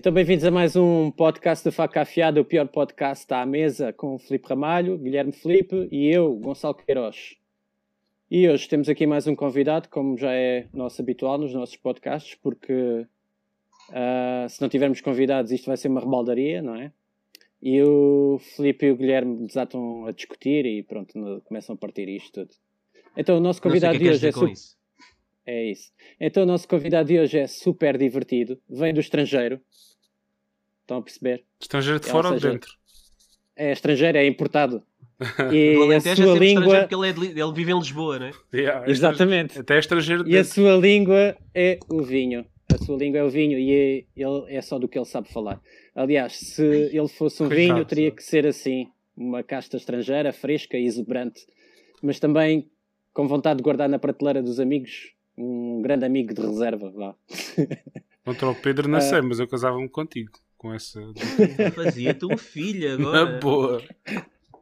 Então, bem-vindos a mais um podcast do Faca Afiada, o pior podcast à mesa, com o Filipe Ramalho, Guilherme Felipe e eu, Gonçalo Queiroz. E hoje temos aqui mais um convidado, como já é nosso habitual nos nossos podcasts, porque uh, se não tivermos convidados isto vai ser uma rebaldaria, não é? E o Filipe e o Guilherme desatam a discutir e pronto, começam a partir isto tudo. Então o nosso convidado de hoje é super... Isso. É isso. Então o nosso convidado de hoje é super divertido, vem do estrangeiro. Estão a perceber? Estrangeiro de fora ou de dentro? É estrangeiro, é importado. E a é sua é língua. Porque ele, é de... ele, vive em Lisboa, não é? Yeah, é Exatamente. Até estrangeiro de E dentro. a sua língua é o vinho. A sua língua é o vinho e ele é só do que ele sabe falar. Aliás, se ele fosse um Coitado, vinho, teria que ser assim: uma casta estrangeira, fresca e exuberante, mas também com vontade de guardar na prateleira dos amigos um grande amigo de reserva. Vá. Contra o Pedro, não sei, uh... mas eu casava-me contigo com essa. Fazia-te um filho agora. Na boa.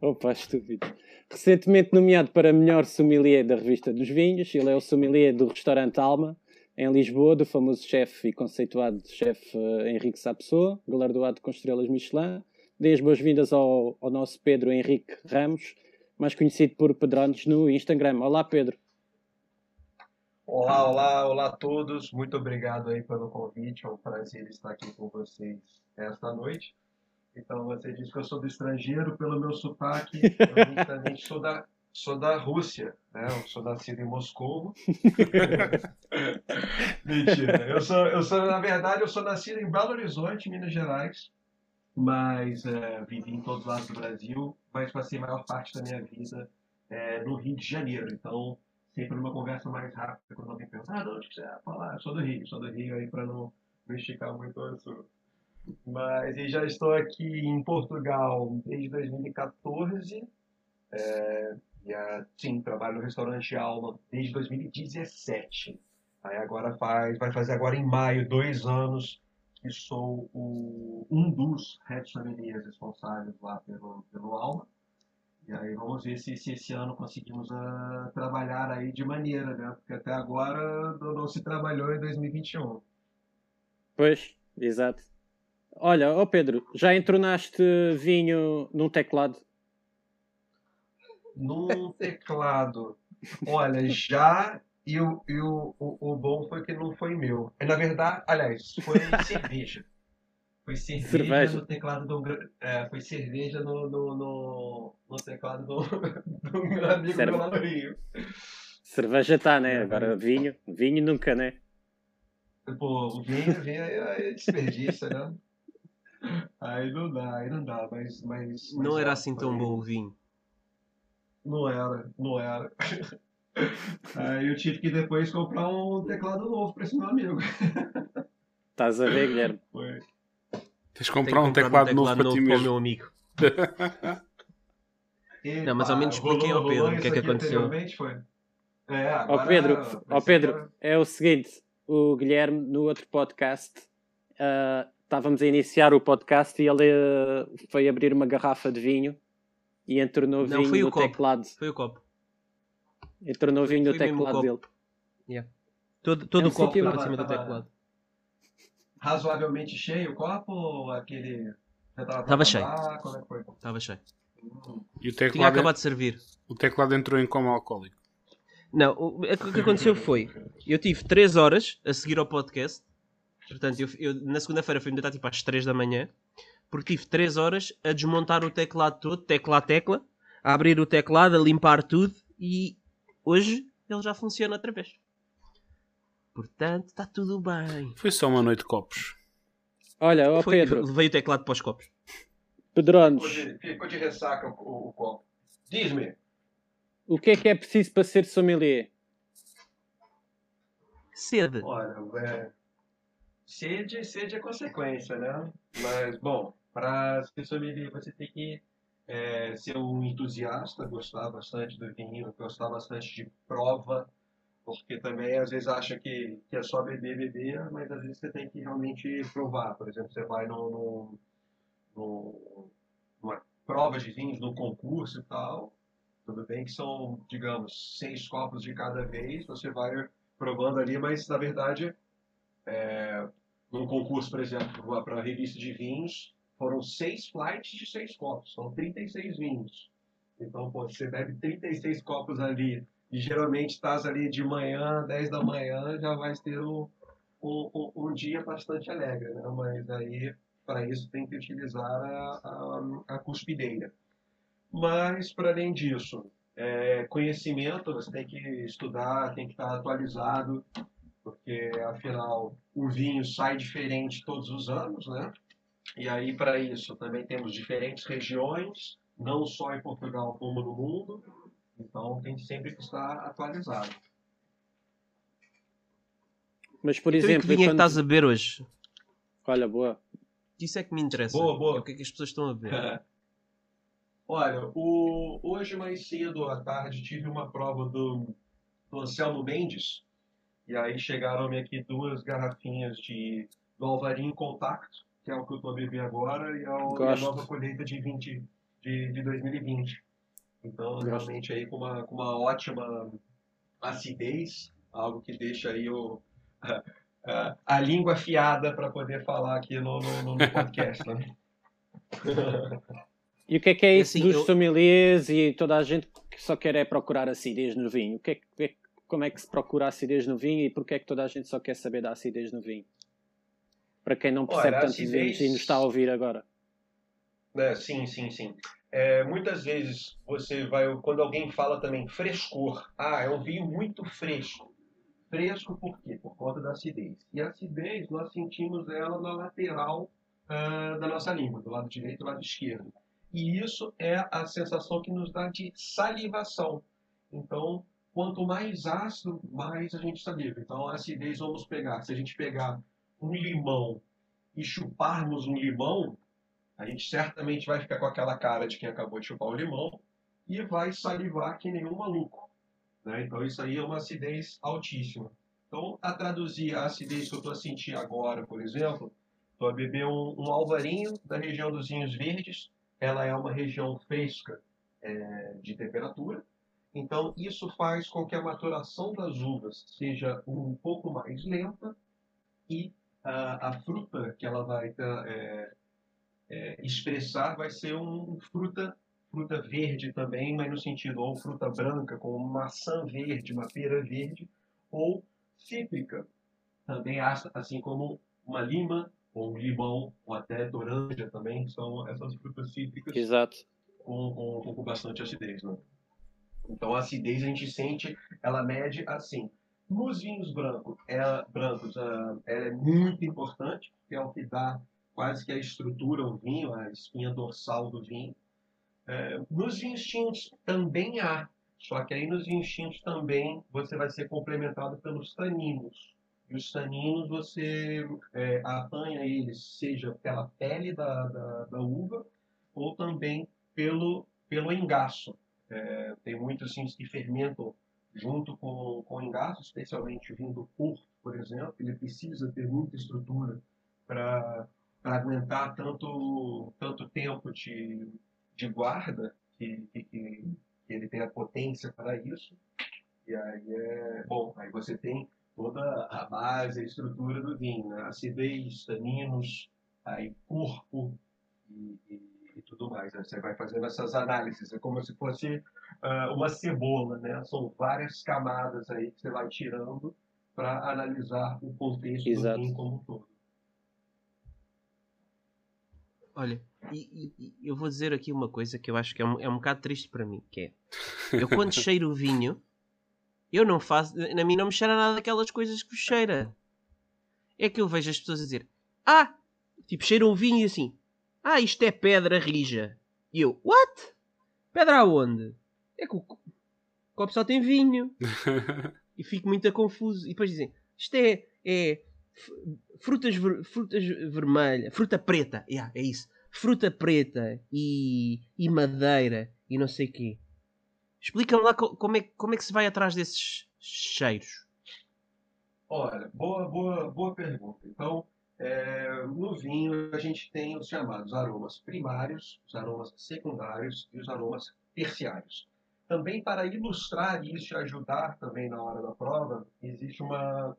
Opa, estúpido. Recentemente nomeado para melhor sommelier da revista dos vinhos, ele é o sommelier do restaurante Alma, em Lisboa, do famoso chefe e conceituado chefe uh, Henrique Sapessoa, galardoado com estrelas Michelin. Dê as boas-vindas ao, ao nosso Pedro Henrique Ramos, mais conhecido por Pedrones no Instagram. Olá, Pedro. Olá, olá, olá a todos. Muito obrigado aí pelo convite. É um prazer estar aqui com vocês esta noite. Então, você disse que eu sou do estrangeiro pelo meu sotaque. Eu também sou da, sou da Rússia, né? Eu sou nascido em Moscou. Mentira. Eu sou, eu sou, na verdade, eu sou nascido em Belo Horizonte, Minas Gerais, mas é, vivi em todos os lados do Brasil, mas passei a maior parte da minha vida é, no Rio de Janeiro. Então, sempre numa conversa mais rápida, quando alguém pergunta, ah, de onde você vai falar? Eu sou do Rio, sou do Rio aí para não, não esticar muito o assunto. Mas eu já estou aqui em Portugal desde 2014. É, e sim, trabalho no restaurante Alma desde 2017. Aí agora faz, vai fazer agora em maio dois anos que sou o, um dos head sommeliers responsáveis lá pelo, pelo Alma. E aí vamos ver se, se esse ano conseguimos uh, trabalhar aí de maneira, né? Porque até agora não, não se trabalhou em 2021. Pois, exato. Olha, oh Pedro, já entornaste vinho num teclado? Num teclado. Olha, já e, o, e o, o, o, bom foi que não foi meu. Na verdade, aliás, foi cerveja. Foi cerveja, cerveja, no teclado do. É, foi cerveja no, no, no, no teclado do, do meu amigo Cerve... no Rio. Cerveja tá, né? Agora vinho. Vinho nunca, né? Pô, o vinho, vinho é desperdício, né? Aí não dá, aí não dá, mas. mas, mas não era assim tão bom o vinho. Não era, não era. Aí eu tive que depois comprar um teclado novo para esse meu amigo. Estás a ver, Guilherme? Foi. Tens de comprar, um, teclado um teclado novo, para ti mesmo. meu amigo. não, mas ao menos expliquem ao Pedro o que é que aconteceu. Foi. É, agora, Pedro, ó Pedro é o seguinte: o Guilherme, no outro podcast, uh, estávamos a iniciar o podcast e ele uh, foi abrir uma garrafa de vinho e entornou não, vinho no copo. teclado. Foi o copo. Entornou vinho no teclado dele. Yeah. Todo, todo é o copo foi para cima do teclado razoavelmente cheio o copo ou aquele. Estava cheio. Estava é cheio. Hum. E o teclado Tinha acabado de servir. O teclado entrou em coma alcoólico. Não, o, o que aconteceu foi: eu tive 3 horas a seguir ao podcast. Portanto, eu, eu na segunda-feira fui-me deitar tipo às 3 da manhã. Porque tive 3 horas a desmontar o teclado todo, tecla a tecla, a abrir o teclado, a limpar tudo e hoje ele já funciona outra vez. Portanto, está tudo bem. Foi só uma noite de copos. Olha, ó Foi, Pedro. Levei o teclado para os copos. Pedrones. Ficou de, ressaca o, o, o copo. Diz-me. O que é que é preciso para ser sommelier? Sede. Olha, é... sede, sede é consequência, né? Mas, bom, para ser sommelier você tem que é, ser um entusiasta, gostar bastante do vinho, gostar bastante de prova, porque também às vezes acha que, que é só beber, beber, mas às vezes você tem que realmente provar. Por exemplo, você vai no, no, no, numa prova de vinhos, num concurso e tal, tudo bem que são, digamos, seis copos de cada vez, você vai provando ali, mas na verdade é, num concurso, por exemplo, para a revista de vinhos, foram seis flights de seis copos, são 36 vinhos. Então, pô, você bebe 36 copos ali, e geralmente estás ali de manhã, 10 da manhã, já vai ter um, um, um dia bastante alegre, né? Mas aí, para isso, tem que utilizar a, a, a cuspideira. Mas, para além disso, é, conhecimento, você tem que estudar, tem que estar atualizado, porque afinal o vinho sai diferente todos os anos, né? E aí para isso também temos diferentes regiões, não só em Portugal como no mundo. Então tem sempre que estar atualizado. Mas por Então, exemplo, que vinho é que quando- estás a beber hoje? olha, boa. Isso é que me interessa. Boa, boa. É O que é que as pessoas estão a beber? Olha, o, hoje mais cedo à tarde tive uma prova do, do Anselmo Mendes. E aí chegaram-me aqui duas garrafinhas de do Alvarinho Contact, que é o que eu estou a beber agora, e a, e a nova colheita de, 20, de, de 2020. Então, realmente aí com uma, com uma ótima acidez, algo que deixa aí o, a, a, a língua afiada para poder falar aqui no, no, no podcast. Né? E o que é que é isso assim, dos eu- sommeliers e toda a gente que só quer é procurar acidez no vinho? O que é, que- é- como é que se procura acidez no vinho e porquê é que toda a gente só quer saber da acidez no vinho? Para quem não percebe Olha, tanto acidez- vinhos e nos está a ouvir agora. É, sim, sim, sim. É, muitas vezes você vai, quando alguém fala também frescor, ah, é um vinho muito fresco. Fresco por quê? Por conta da acidez. E a acidez nós sentimos ela na lateral ah, da nossa língua, do lado direito e do lado esquerdo. E isso é a sensação que nos dá de salivação. Então, quanto mais ácido, mais a gente saliva. Então, a acidez vamos pegar. Se a gente pegar um limão e chuparmos um limão, a gente certamente vai ficar com aquela cara de quem acabou de chupar o limão e vai salivar que nem um maluco. Né? Então isso aí é uma acidez altíssima. Então, a traduzir a acidez que eu estou a sentir agora, por exemplo, estou a beber um, um alvarinho da região dos vinhos verdes. Ela é uma região fresca é, de temperatura. Então, isso faz com que a maturação das uvas seja um pouco mais lenta e a, a fruta que ela vai tá, é, é, expressar vai ser um fruta fruta verde também, mas no sentido ou fruta branca, como maçã verde, uma pera verde, ou cítrica, também assim como uma lima, ou um limão, ou até toranja também, são essas frutas cítricas Exato. com, com, com bastante acidez. Né? Então a acidez a gente sente, ela mede assim. Nos vinhos brancos, ela, brancos, ela é muito importante, que é o que dá quase que a estrutura ao vinho, a espinha dorsal do vinho. É, nos vinhos tintos também há, só que aí nos vinhos tintos também você vai ser complementado pelos taninos. E os taninos você é, apanha eles, seja pela pele da, da, da uva ou também pelo, pelo engaço. É, tem muitos vinhos que fermentam junto com, com o engaço, especialmente o vinho do Porto, por exemplo. Ele precisa ter muita estrutura para aguentar tanto, tanto tempo de, de guarda que, que, que ele tem a potência para isso. E aí é bom, aí você tem toda a base, a estrutura do vinho, né? acidez, taninos, aí corpo e, e, e tudo mais. Né? Você vai fazendo essas análises, é como se fosse ah, uma cebola, né? São várias camadas aí que você vai tirando para analisar o contexto Exato. do vinho como um todo. Olha, e, e- eu vou dizer aqui uma coisa que eu acho que é um, é um bocado triste para mim, que é eu quando cheiro o vinho, eu não faço, na mim não me cheira nada daquelas coisas que cheira. É que eu vejo as pessoas a dizer, ah, tipo, cheiram o vinho e assim, ah, isto é pedra rija. E eu, what? Pedra aonde? É que o co- o copo só tem vinho. e fico muito confuso. E depois dizem, isto é, é frutas, ver- frutas vermelhas, fruta preta, yeah, é isso. Fruta preta e, e madeira e não sei o quê. Explica-me lá co- como é, como é que se vai atrás desses cheiros. Olha, boa, boa, boa pergunta. Então, é, no vinho a gente tem os chamados aromas primários, os aromas secundários e os aromas terciários. Também para ilustrar isso e ajudar também na hora da prova, existe uma,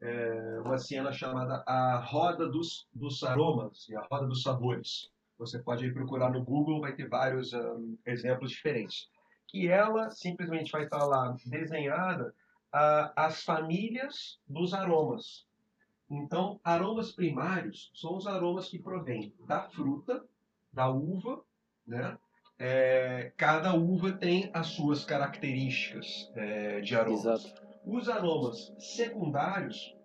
é, uma cena chamada A Roda dos, dos Aromas e A Roda dos Sabores. Você pode ir procurar no Google, vai ter vários um, exemplos diferentes. Que ela simplesmente vai estar lá desenhada as famílias dos aromas. Então, aromas primários são os aromas que provêm da fruta, da uva, né? É, cada uva tem as suas características é, de aromas. Exato. Os aromas secundários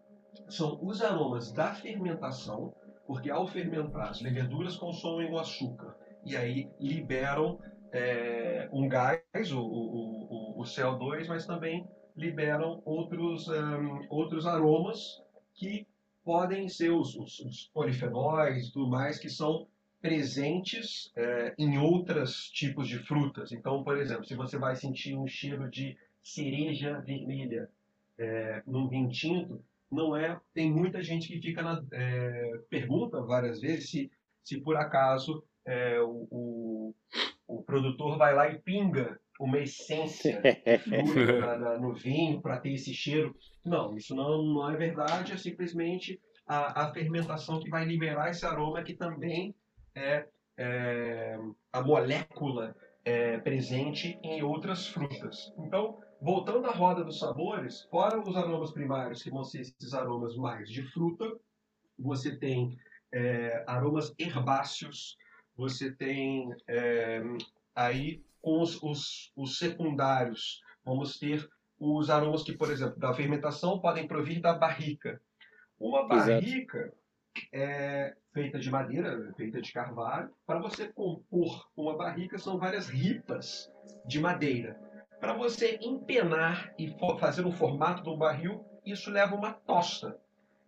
são os aromas da fermentação, porque ao fermentar as leveduras consomem o açúcar e aí liberam é, um gás, o, o, o, o, CO2, mas também liberam outros, um, outros aromas que podem ser os, os, os polifenóis e tudo mais, que são presentes é, em outros tipos de frutas. Então, por exemplo, se você vai sentir um cheiro de cereja vermelha é, num vinho tinto, não é. Tem muita gente que fica na é, pergunta várias vezes se, se por acaso é, o, o, o, produtor vai lá e pinga uma essência na, na, no vinho para ter esse cheiro. Não, isso não, não é verdade. É simplesmente a, a fermentação que vai liberar esse aroma que também é, é a molécula é, presente em outras frutas. Então, voltando à roda dos sabores, fora os aromas primários, que vão ser esses aromas mais de fruta, você tem é, aromas herbáceos, você tem é, aí os, os, os, secundários, vamos ter os aromas que, por exemplo, da fermentação podem provir da barrica. Uma barrica é feita de madeira, feita de carvalho. Para você compor uma barrica, são várias ripas de madeira. Para você empenar e fazer um formato do barril, isso leva uma tosta.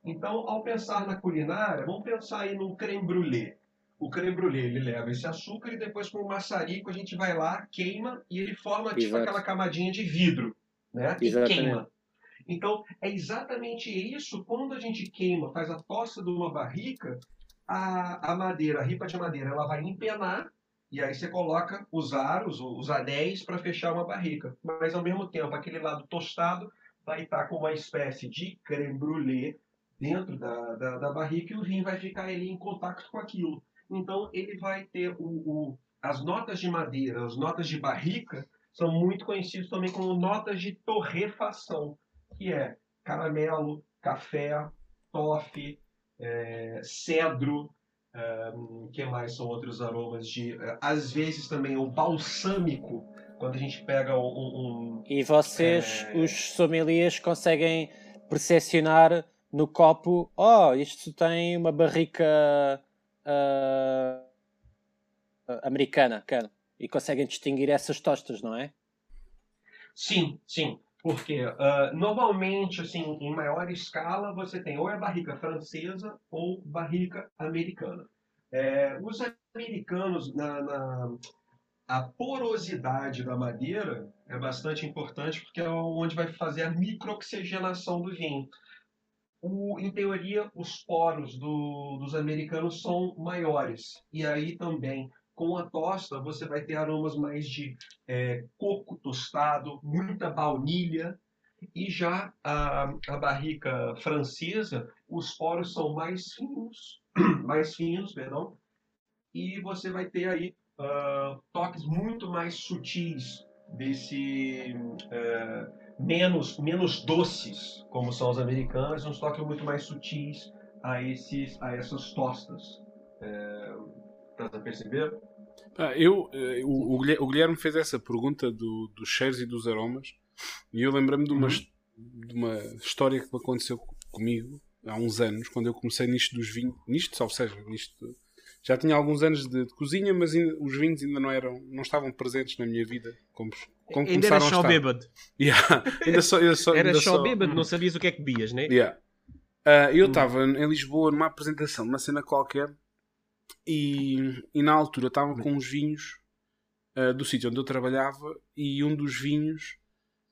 Então, ao pensar na culinária, vamos pensar aí no creme brulee. O creme brulee ele leva esse açúcar e depois com o maçarico a gente vai lá, queima e ele forma tipo Exato. aquela camadinha de vidro, né? E queima. Então, é exatamente isso. Quando a gente queima, faz a tosta de uma barrica, a, a madeira, a ripa de madeira, ela vai empenar e aí você coloca os aros, os anéis para fechar uma barrica. Mas ao mesmo tempo, aquele lado tostado vai estar com uma espécie de creme brulee dentro da, da, da barrica e o vinho vai ficar ali em contato com aquilo. Então ele vai ter o, o, as notas de madeira, as notas de barrica são muito conhecidos também como notas de torrefação, que é caramelo, café, toffee, é, cedro, um, que mais são outros aromas de. Uh, às vezes também o balsâmico, quando a gente pega um. um e vocês, é... os sommeliers, conseguem percepcionar no copo: oh, isto tem uma barrica uh, americana, cara. E conseguem distinguir essas tostas, não é? Sim, sim. Porque uh, normalmente, assim, em maior escala, você tem ou é barrica francesa ou barrica americana. É, os americanos, na, na, a porosidade da madeira é bastante importante porque é onde vai fazer a microoxigenação do vinho. O, em teoria, os poros do, dos americanos são maiores. E aí também com a tosta, você vai ter aromas mais de é, coco tostado, muita baunilha. E já a, a barrica francesa, os poros são mais finos, mais finos, perdão, e você vai ter aí uh, toques muito mais sutis desse uh, menos menos doces, como são os americanos, uns toques muito mais sutis a esses a essas tostas. Uh, Estás a perceber? Ah, eu, eh, o, o Guilherme fez essa pergunta do, dos cheiros e dos aromas e eu lembrei-me de uma, uhum. de uma história que aconteceu comigo há uns anos, quando eu comecei nisto dos vinhos, nisto, ou seja, nisto, já tinha alguns anos de, de cozinha, mas ainda, os vinhos ainda não eram, não estavam presentes na minha vida como, como ainda era só bêbado. Yeah, ainda só, ainda só, era ainda só, só bêbado, não sabias o que é que bebias, né? Yeah. Uh, eu estava hum. em Lisboa numa apresentação, numa cena qualquer e, e na altura estava com uns vinhos uh, do sítio onde eu trabalhava e um dos vinhos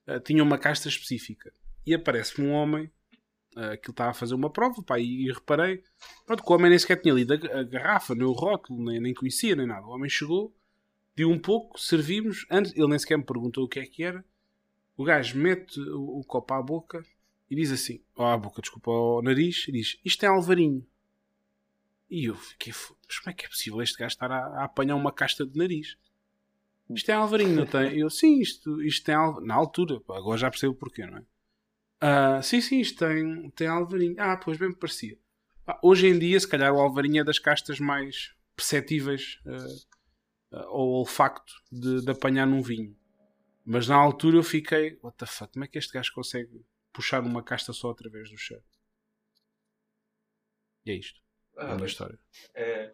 uh, tinha uma casta específica. E aparece-me um homem uh, que estava a fazer uma prova pá, e, e reparei pronto, o homem nem sequer tinha lido a, a garrafa, nem o rótulo, nem, nem conhecia, nem nada. O homem chegou, deu um pouco, servimos. Antes, ele nem sequer me perguntou o que é que era. O gajo mete o, o copo à boca e diz assim: a boca, desculpa, ao nariz, e diz: Isto é alvarinho. E eu fiquei, "F- mas como é que é possível este gajo estar a, a apanhar uma casta de nariz? Isto é alvarinho, não tem? Eu, sim, isto, isto tem alvarinho. Na altura, agora já percebo porquê, não é? Ah, sim, sim, isto tem, tem alvarinho. Ah, pois bem me parecia. Pá, hoje em dia, se calhar o alvarinho é das castas mais perceptíveis ah, ah, ao olfacto de, de apanhar num vinho. Mas na altura eu fiquei, what the fuck, como é que este gajo consegue puxar uma casta só através do cheiro? E é isto. É Ah, minha mas- história. É.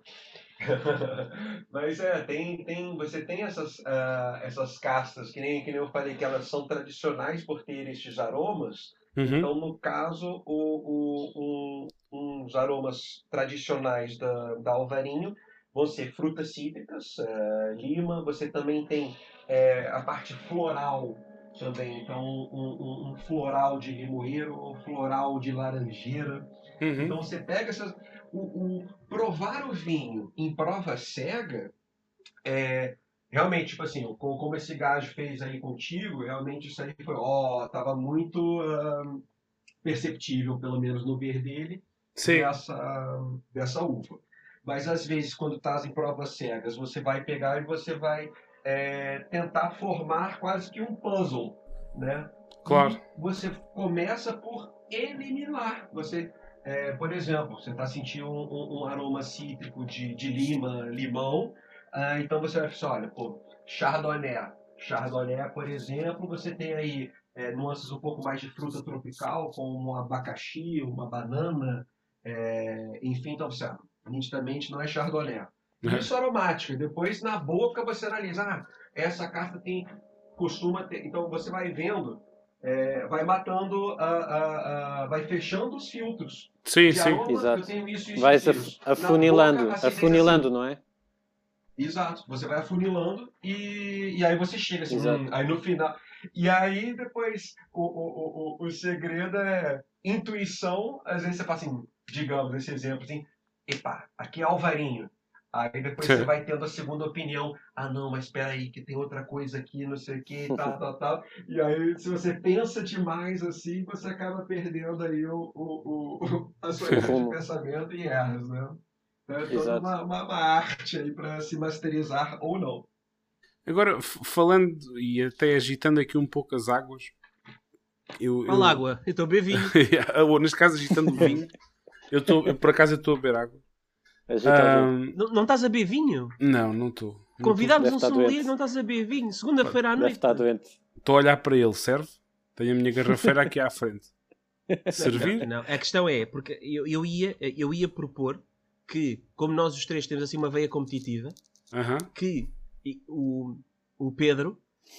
Mas é, tem, tem, você tem essas, ah, essas castas, que nem, que nem eu falei, que elas são tradicionais por ter estes aromas. Uhum. Então, no caso, o, o, um, uns aromas tradicionais da, da Alvarinho vão ser frutas cítricas, eh, lima, você também tem eh, a parte floral também, então um, um- um floral de limoeiro, um floral de laranjeira. Uhum. Então você pega essas. O, o- provar o vinho em prova cega é realmente, tipo assim, como, esse gajo fez aí contigo, realmente isso aí foi, ó, tava muito ahn, perceptível, pelo menos no ver dele, Sim. dessa, dessa uva. Mas às vezes, quando estás em provas cegas, você vai pegar e você vai é, tentar formar quase que um puzzle, né? Claro. E você começa por eliminar. Você, é, por exemplo, você está sentindo um, um- aroma cítrico de, de lima, limão, ah, então você vai pensar, olha, pô, chardonnay. Chardonnay, por exemplo, você tem aí é, nuances um pouco mais de fruta tropical, como um abacaxi, uma banana, é, enfim, então você, ah, nitidamente não é chardonnay. Uhum. Isso é aromática. Depois, na boca, você analisa, ah, essa carta tem, costuma ter. Então, você vai vendo, é, vai matando, a, a- a- vai fechando os filtros. Sim, de sim. aroma, Exato. Eu tenho isso, isso, Vais isso, afunilando, boca, afunilando, sensação- não é? Exato. Você vai afunilando e, e aí você chega assim, Exato. hum, aí no final. E aí depois o, o, o, o, o segredo é intuição. Às vezes você fala assim, digamos, esse exemplo assim, epa, aqui é Alvarinho. Aí depois Sim. você vai tendo a segunda opinião. Ah, não, mas espera aí, que tem outra coisa aqui, não sei o que, tal, tal, tal. E aí, se você pensa demais assim, você acaba perdendo aí o, o, o, a sua linha de pensamento e erros, né? Então é toda Exato. uma, uma, uma arte aí para se masterizar ou não. Agora, falando e até agitando aqui um pouco as águas. Eu, Fala água, eu estou a beber vinho. eu... Ou, neste caso, agitando vinho. Eu estou, eu, por acaso, eu estou a beber água. Vinho. Não, não estás a beber vinho? não, não estou. Convidámos um estar sommelier, não estás a beber vinho. Segunda-feira à Deve noite. estar doente. Estou a olhar para ele, serve? Tenho a minha garrafeira aqui à frente. Servir? Não, a questão é, porque eu, eu, ia, eu ia propor que, como nós os três temos assim uma veia competitiva, Aham. que e- o, o Pedro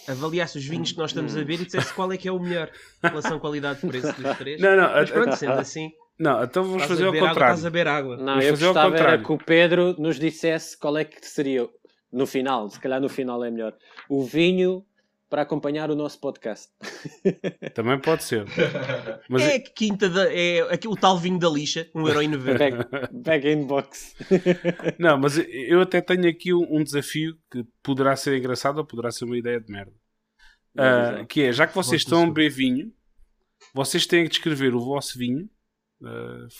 avaliasse os vinhos que nós estamos a beber e dissesse qual é que é o melhor relação qualidade-preço dos três. Não, não, Mas a- pronto, sendo assim, não, então vamos estás fazer a ao beber água, contrário. estás a beber água. Não, Vamos eu fazer ao gostava era contrário. que o Pedro nos dissesse qual é que seria no final, se calhar no final é melhor, o vinho para acompanhar o nosso podcast. Também pode ser. Mas É que quinta da, é aqui, o tal vinho da lixa, 1,90€. Back, back in box. Não, mas eu até tenho aqui um um desafio que poderá ser engraçado ou poderá ser uma ideia de merda. Ah, que é, já que vocês estão a beber vinho, vocês têm que descrever o vosso vinho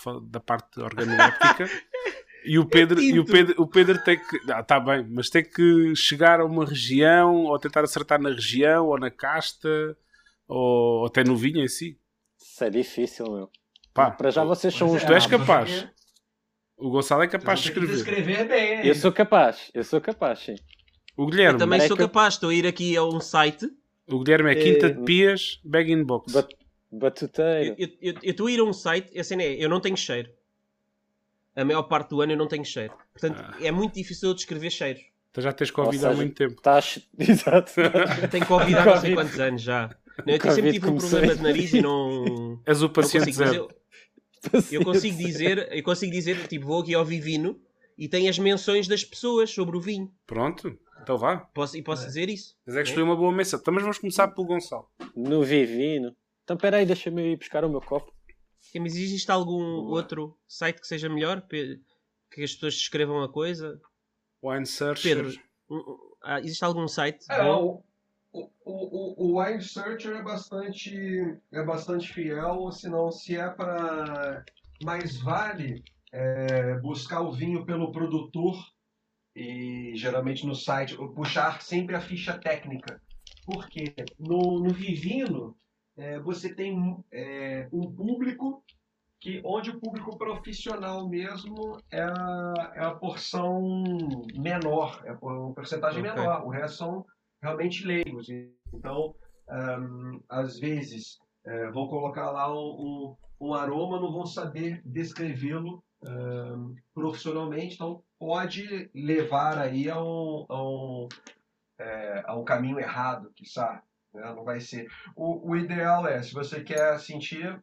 fa- da parte organoléptica e o Pedro, e o. Pedro, o Pedro tem que. Ah, tá bem, mas tem que chegar a uma região ou tentar acertar na região ou na casta ou, ou até no vinho em si. Isso é difícil, meu. Pá, Para já vocês são uns é, tu és capaz. o Gonçalo é capaz de escrever. descrever bem? Eu sou capaz, eu sou capaz, sim. O Guilherme, Eu também é sou capaz, estou a ir aqui a um site. o Guilherme é Quinta Eh, de Pias, Bag in Box. Bat- Batuteiro. Eu eu- a ir a um site, a cena é, eu não tenho cheiro. A maior parte do ano eu não tenho cheiro. Portanto, Ah. é muito difícil eu descrever cheiros. Tu já tens Covid há seja, muito tempo. Estás. Exato. Eu tenho Covid há não sei quantos anos já. Não, eu Covid sempre tive um problema de nariz e não. És o não paciente consigo, mas zero. eu, eu consigo dizer, eu consigo dizer, tipo, vou aqui ao Vivino e tem as menções das pessoas sobre o vinho. Pronto, então vá. Posso, e posso dizer isso. Mas é que escolhi uma boa mesa. Então, mas vamos começar pelo Gonçalo. No Vivino. Então peraí, deixa-me ir buscar o meu copo. Ok, Mas existe algum Boa. outro site que seja melhor? Que as pessoas descrevam a coisa? Wine Search. Pedro, ah, existe algum site É, bom? o, O, o, o Wine Searcher é bastante, é bastante fiel, senão se é para mais vale é, buscar o vinho pelo produtor e geralmente no site puxar sempre a ficha técnica, porque no, no Vivino é, você tem é, um público que onde o público profissional mesmo é a, é a porção menor, é a porcentagem okay. menor. O resto são realmente leigos. Então, um, às vezes, é, vão colocar lá um, um, aroma, não vão saber descrevê-lo um, profissionalmente, então pode levar aí a um, a um, é, a caminho errado, quiçá. Né? Não vai ser. O, o ideal é, se você quer sentir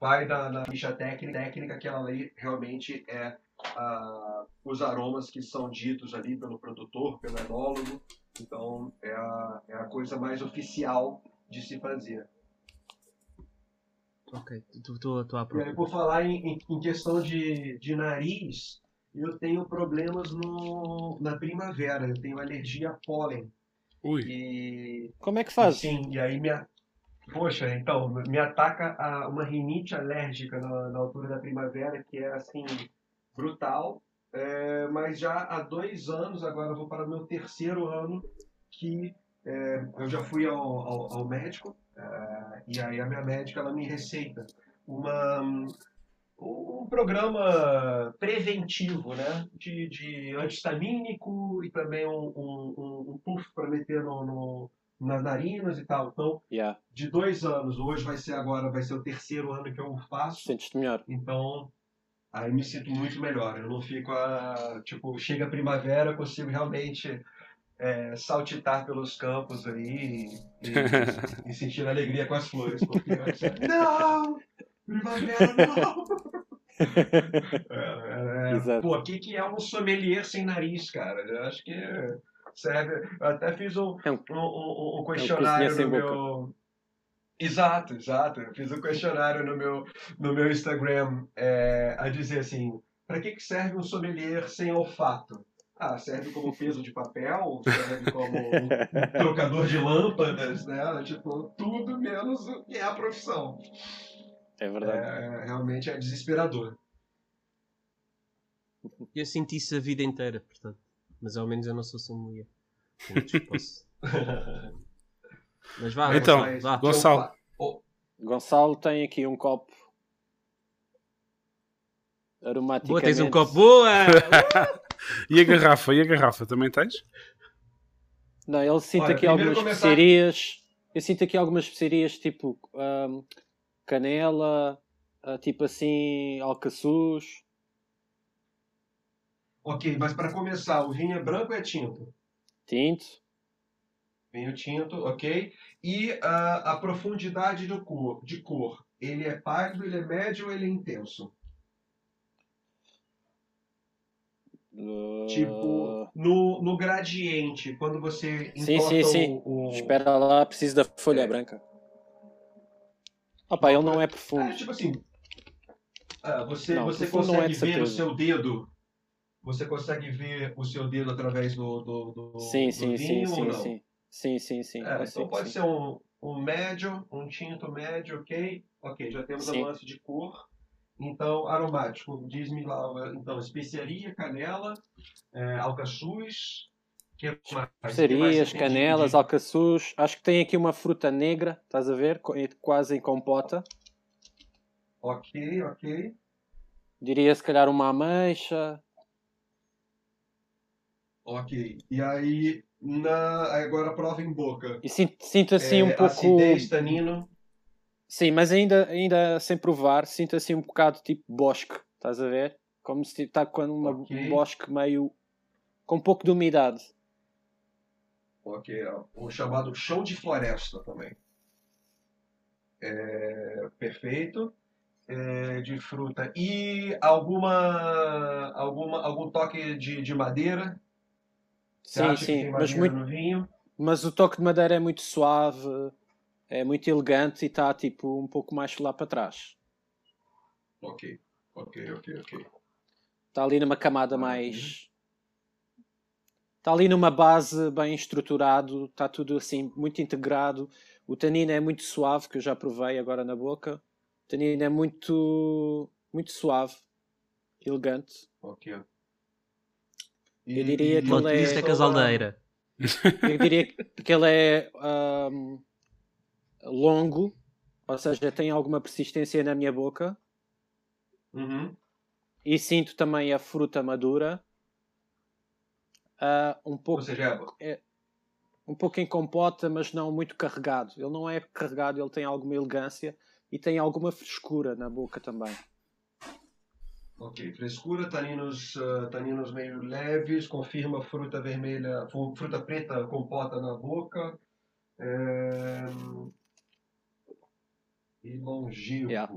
vai na, na ficha técnica, técnica que ela lê realmente é uh, os aromas que são ditos ali pelo produtor, pelo enólogo. Então é a, é a coisa mais oficial de se fazer. Ok, tu, tu, tu E aí, por falar em, em, questão de, de nariz, eu tenho problemas no, na primavera, eu tenho alergia a pólen. Ui. E, Como é que faz? Sim, e aí minha, Poxa, então, me ataca a, uma rinite alérgica na, na, altura da primavera, que é assim, brutal. É, mas já há dois anos, agora eu vou para o meu terceiro ano, que é, eu já fui ao, ao, ao médico, é, e aí a minha médica ela me receita uma, um programa preventivo, né? De, de antistamínico e também um, um, um, puff para meter no, no nas narinas e tal. Então, yeah. de dois anos, hoje vai ser agora, vai ser o terceiro ano que eu faço. Sente-te melhor. Então, aí me sinto muito melhor. Eu não fico a. Tipo, chega a primavera, eu consigo realmente é, saltitar pelos campos aí e, e, e, sentir alegria com as flores. Porque não! Primavera não! é, é, pô, o que, que é um sommelier sem nariz, cara? Eu acho que serve. Eu até fiz um, é um, um, um questionário no meu. Exato, exato. Eu fiz um questionário no meu, no meu Instagram é, a dizer assim: para que, que serve um sommelier sem olfato? Ah, serve como peso de papel, serve como um trocador de lâmpadas, né? Tipo, tudo menos o que é a profissão. É verdade. É, realmente é desesperador. Eu senti isso a vida inteira, portanto. Mas ao menos eu não sou sommelier. Posso. Mas vá, então, vá. Gonçalo. Oh. Gonçalo tem aqui um copo aromático. Boa, tens um copo boa! e a garrafa? E a garrafa também tens? Não, ele sinto Olha, aqui algumas começar... especiarias. Eu sinto aqui algumas especiarias tipo um, canela, uh, tipo assim, alcaçuz. Ok, mas para começar, o vinho é branco ou é tinto? Tinto. Vinho tinto, ok. E uh, a profundidade de cor, de cor, ele é pálido, ele é médio ou ele é intenso? Uh... Tipo, no, no gradiente, quando você sim, sim, sim. O, o... Espera lá, precisa da folha é. branca. Opa, ele não é profundo. É, tipo assim, uh, você, não, você é consegue é ver o seu dedo você consegue ver o seu dedo através do, do, do, sim, do sim, vinho sim, ou não? Sim, sim, sim. sim. É, então pode sim. ser um, um médio, um tinto médio, ok? Ok, já temos sim. a lance de cor. Então, aromático, diz-me lá, então, especiaria, canela, é, alcaçuz? Especiarias, canelas, alcaçuz, acho que tem aqui uma fruta negra, estás a ver? Quase em compota. Ok, ok. Diria se calhar uma ameixa, Ok. E aí, na... agora prova em boca. E sinto, sinto assim é, um pouco. Acidez, tanino. Sim, mas ainda, ainda sem provar, sinto assim um bocado tipo bosque, estás a ver? Como se está com uma, okay. um bosque meio. com um pouco de umidade. O chamado chão de floresta também. É, perfeito. É, de fruta. E alguma, alguma, algum toque de, de madeira? sim, sim, mas, muito, mas o toque de madeira é muito suave, é muito elegante e está tipo um pouco mais lá para trás. Ok, ok, ok, ok. Está ali numa camada mais. Está ali numa base bem estruturado, está tudo assim muito integrado. O tanino é muito suave, que eu já provei agora na boca. O tanino é muito, muito suave, elegante. Ok. Eu diria que ele é- é casaldeira. Eu diria que ele é ahm, longo, ou seja, tem alguma persistência na minha boca. Uhum. E sinto também a fruta madura. Ah, um Ou pouco seja, um pouco em compota, mas não muito carregado. Ele não é carregado, ele tem alguma elegância e tem alguma frescura na boca também. ok, frescura, taninos, ah, taninos meio leves, confirma fruta vermelha, fruta preta compota na boca. É... E longevo. Yeah.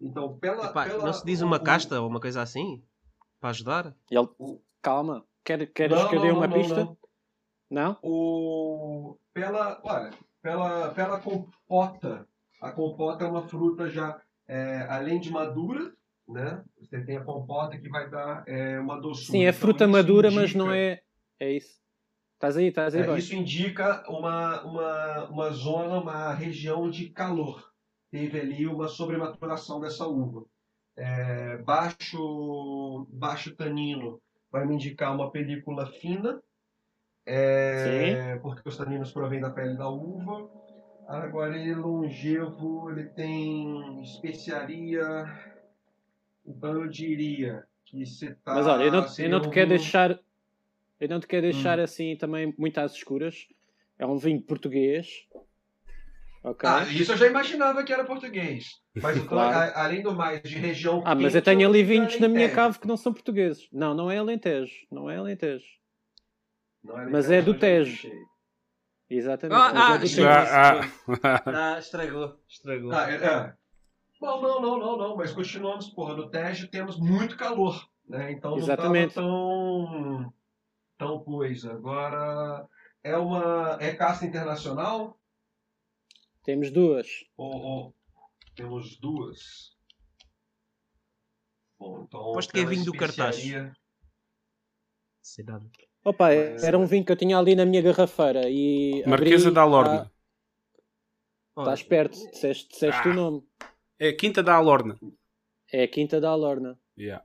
Então, pela, Epá, pela- não se diz uma o- casta ou uma coisa assim? Para ajudar? Ele, O- calma, quer, queres Não, que eu dê uma não, pista? não. Não? O, pela, olha, pela, pela compota. A compota é uma fruta já, é, além de madura, né? Você tem a compota que vai dar é, uma doçura. Sim, é Então, fruta madura, mas indica- não é. É isso. Estás aí, estás aí é, isso indica uma, uma, uma zona, uma região de calor. Teve ali uma sobrematuração dessa uva. É, baixo, baixo tanino vai me indicar uma película fina, é, porque os taninos provêm da pele da uva. Agora ele é longevo, ele tem especiaria. Então eu diria que você tá. Mas olha, eu não, eu seria não te um quero deixar. Eu não te quero deixar Hum. assim também muito às escuras. É um vinho português. Ok? Ah, isso eu já imaginava que era português. Mas Claro. a- além do mais, de região Ah, mas eu tenho ali é vinhos na minha cave que não são portugueses. Não, não é Alentejo. Não é Alentejo. Não é mas Alentejo, é do eu já Tejo. Exatamente. Ah, mas é ah, do. Ah, ah. Ah, estragou. Estragou. Ah, é, é. Não, não, não, não, não, mas continuamos, porra, no Tejo temos muito calor, né? Então Exatamente. não tava tão, tão coisa. Agora, é uma, é caça internacional Temos duas. ou, ou temos duas? Bom, então, Aposto que é vinho do cartaz. nada. Opa, Mas- era um vinho que eu tinha ali na minha garrafeira e. Marquesa abri- da Alorna. Ah, Estás perto, disseste, disseste Ah. o nome. É Quinta da Alorna. É a Quinta da Alorna. Yeah.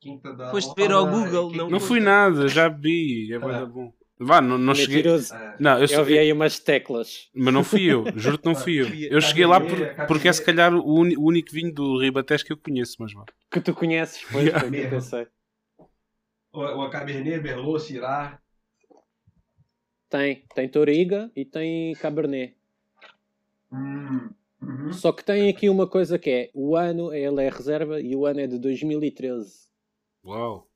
Quinta da Foste ver ao Google, quem- não- Não fui nada, já bebi. É Ah. bom. Vá, não, não cheguei. É. Não, eu, Eu ouvi aí umas teclas. Mas não fui eu, juro que não fui eu. Eu cheguei lá por- porque é se calhar o, uni- o único vinho do Ribatejo que eu conheço, mas vá. Que tu conheces, pois, foi o que eu pensei. O, o Cabernet, Merlot, Syrah. Tem, tem Toriga e tem Cabernet. Hum. Uhum. Só que tem aqui uma coisa que é, o ano, ele é reserva e o ano é de 2013. Uau.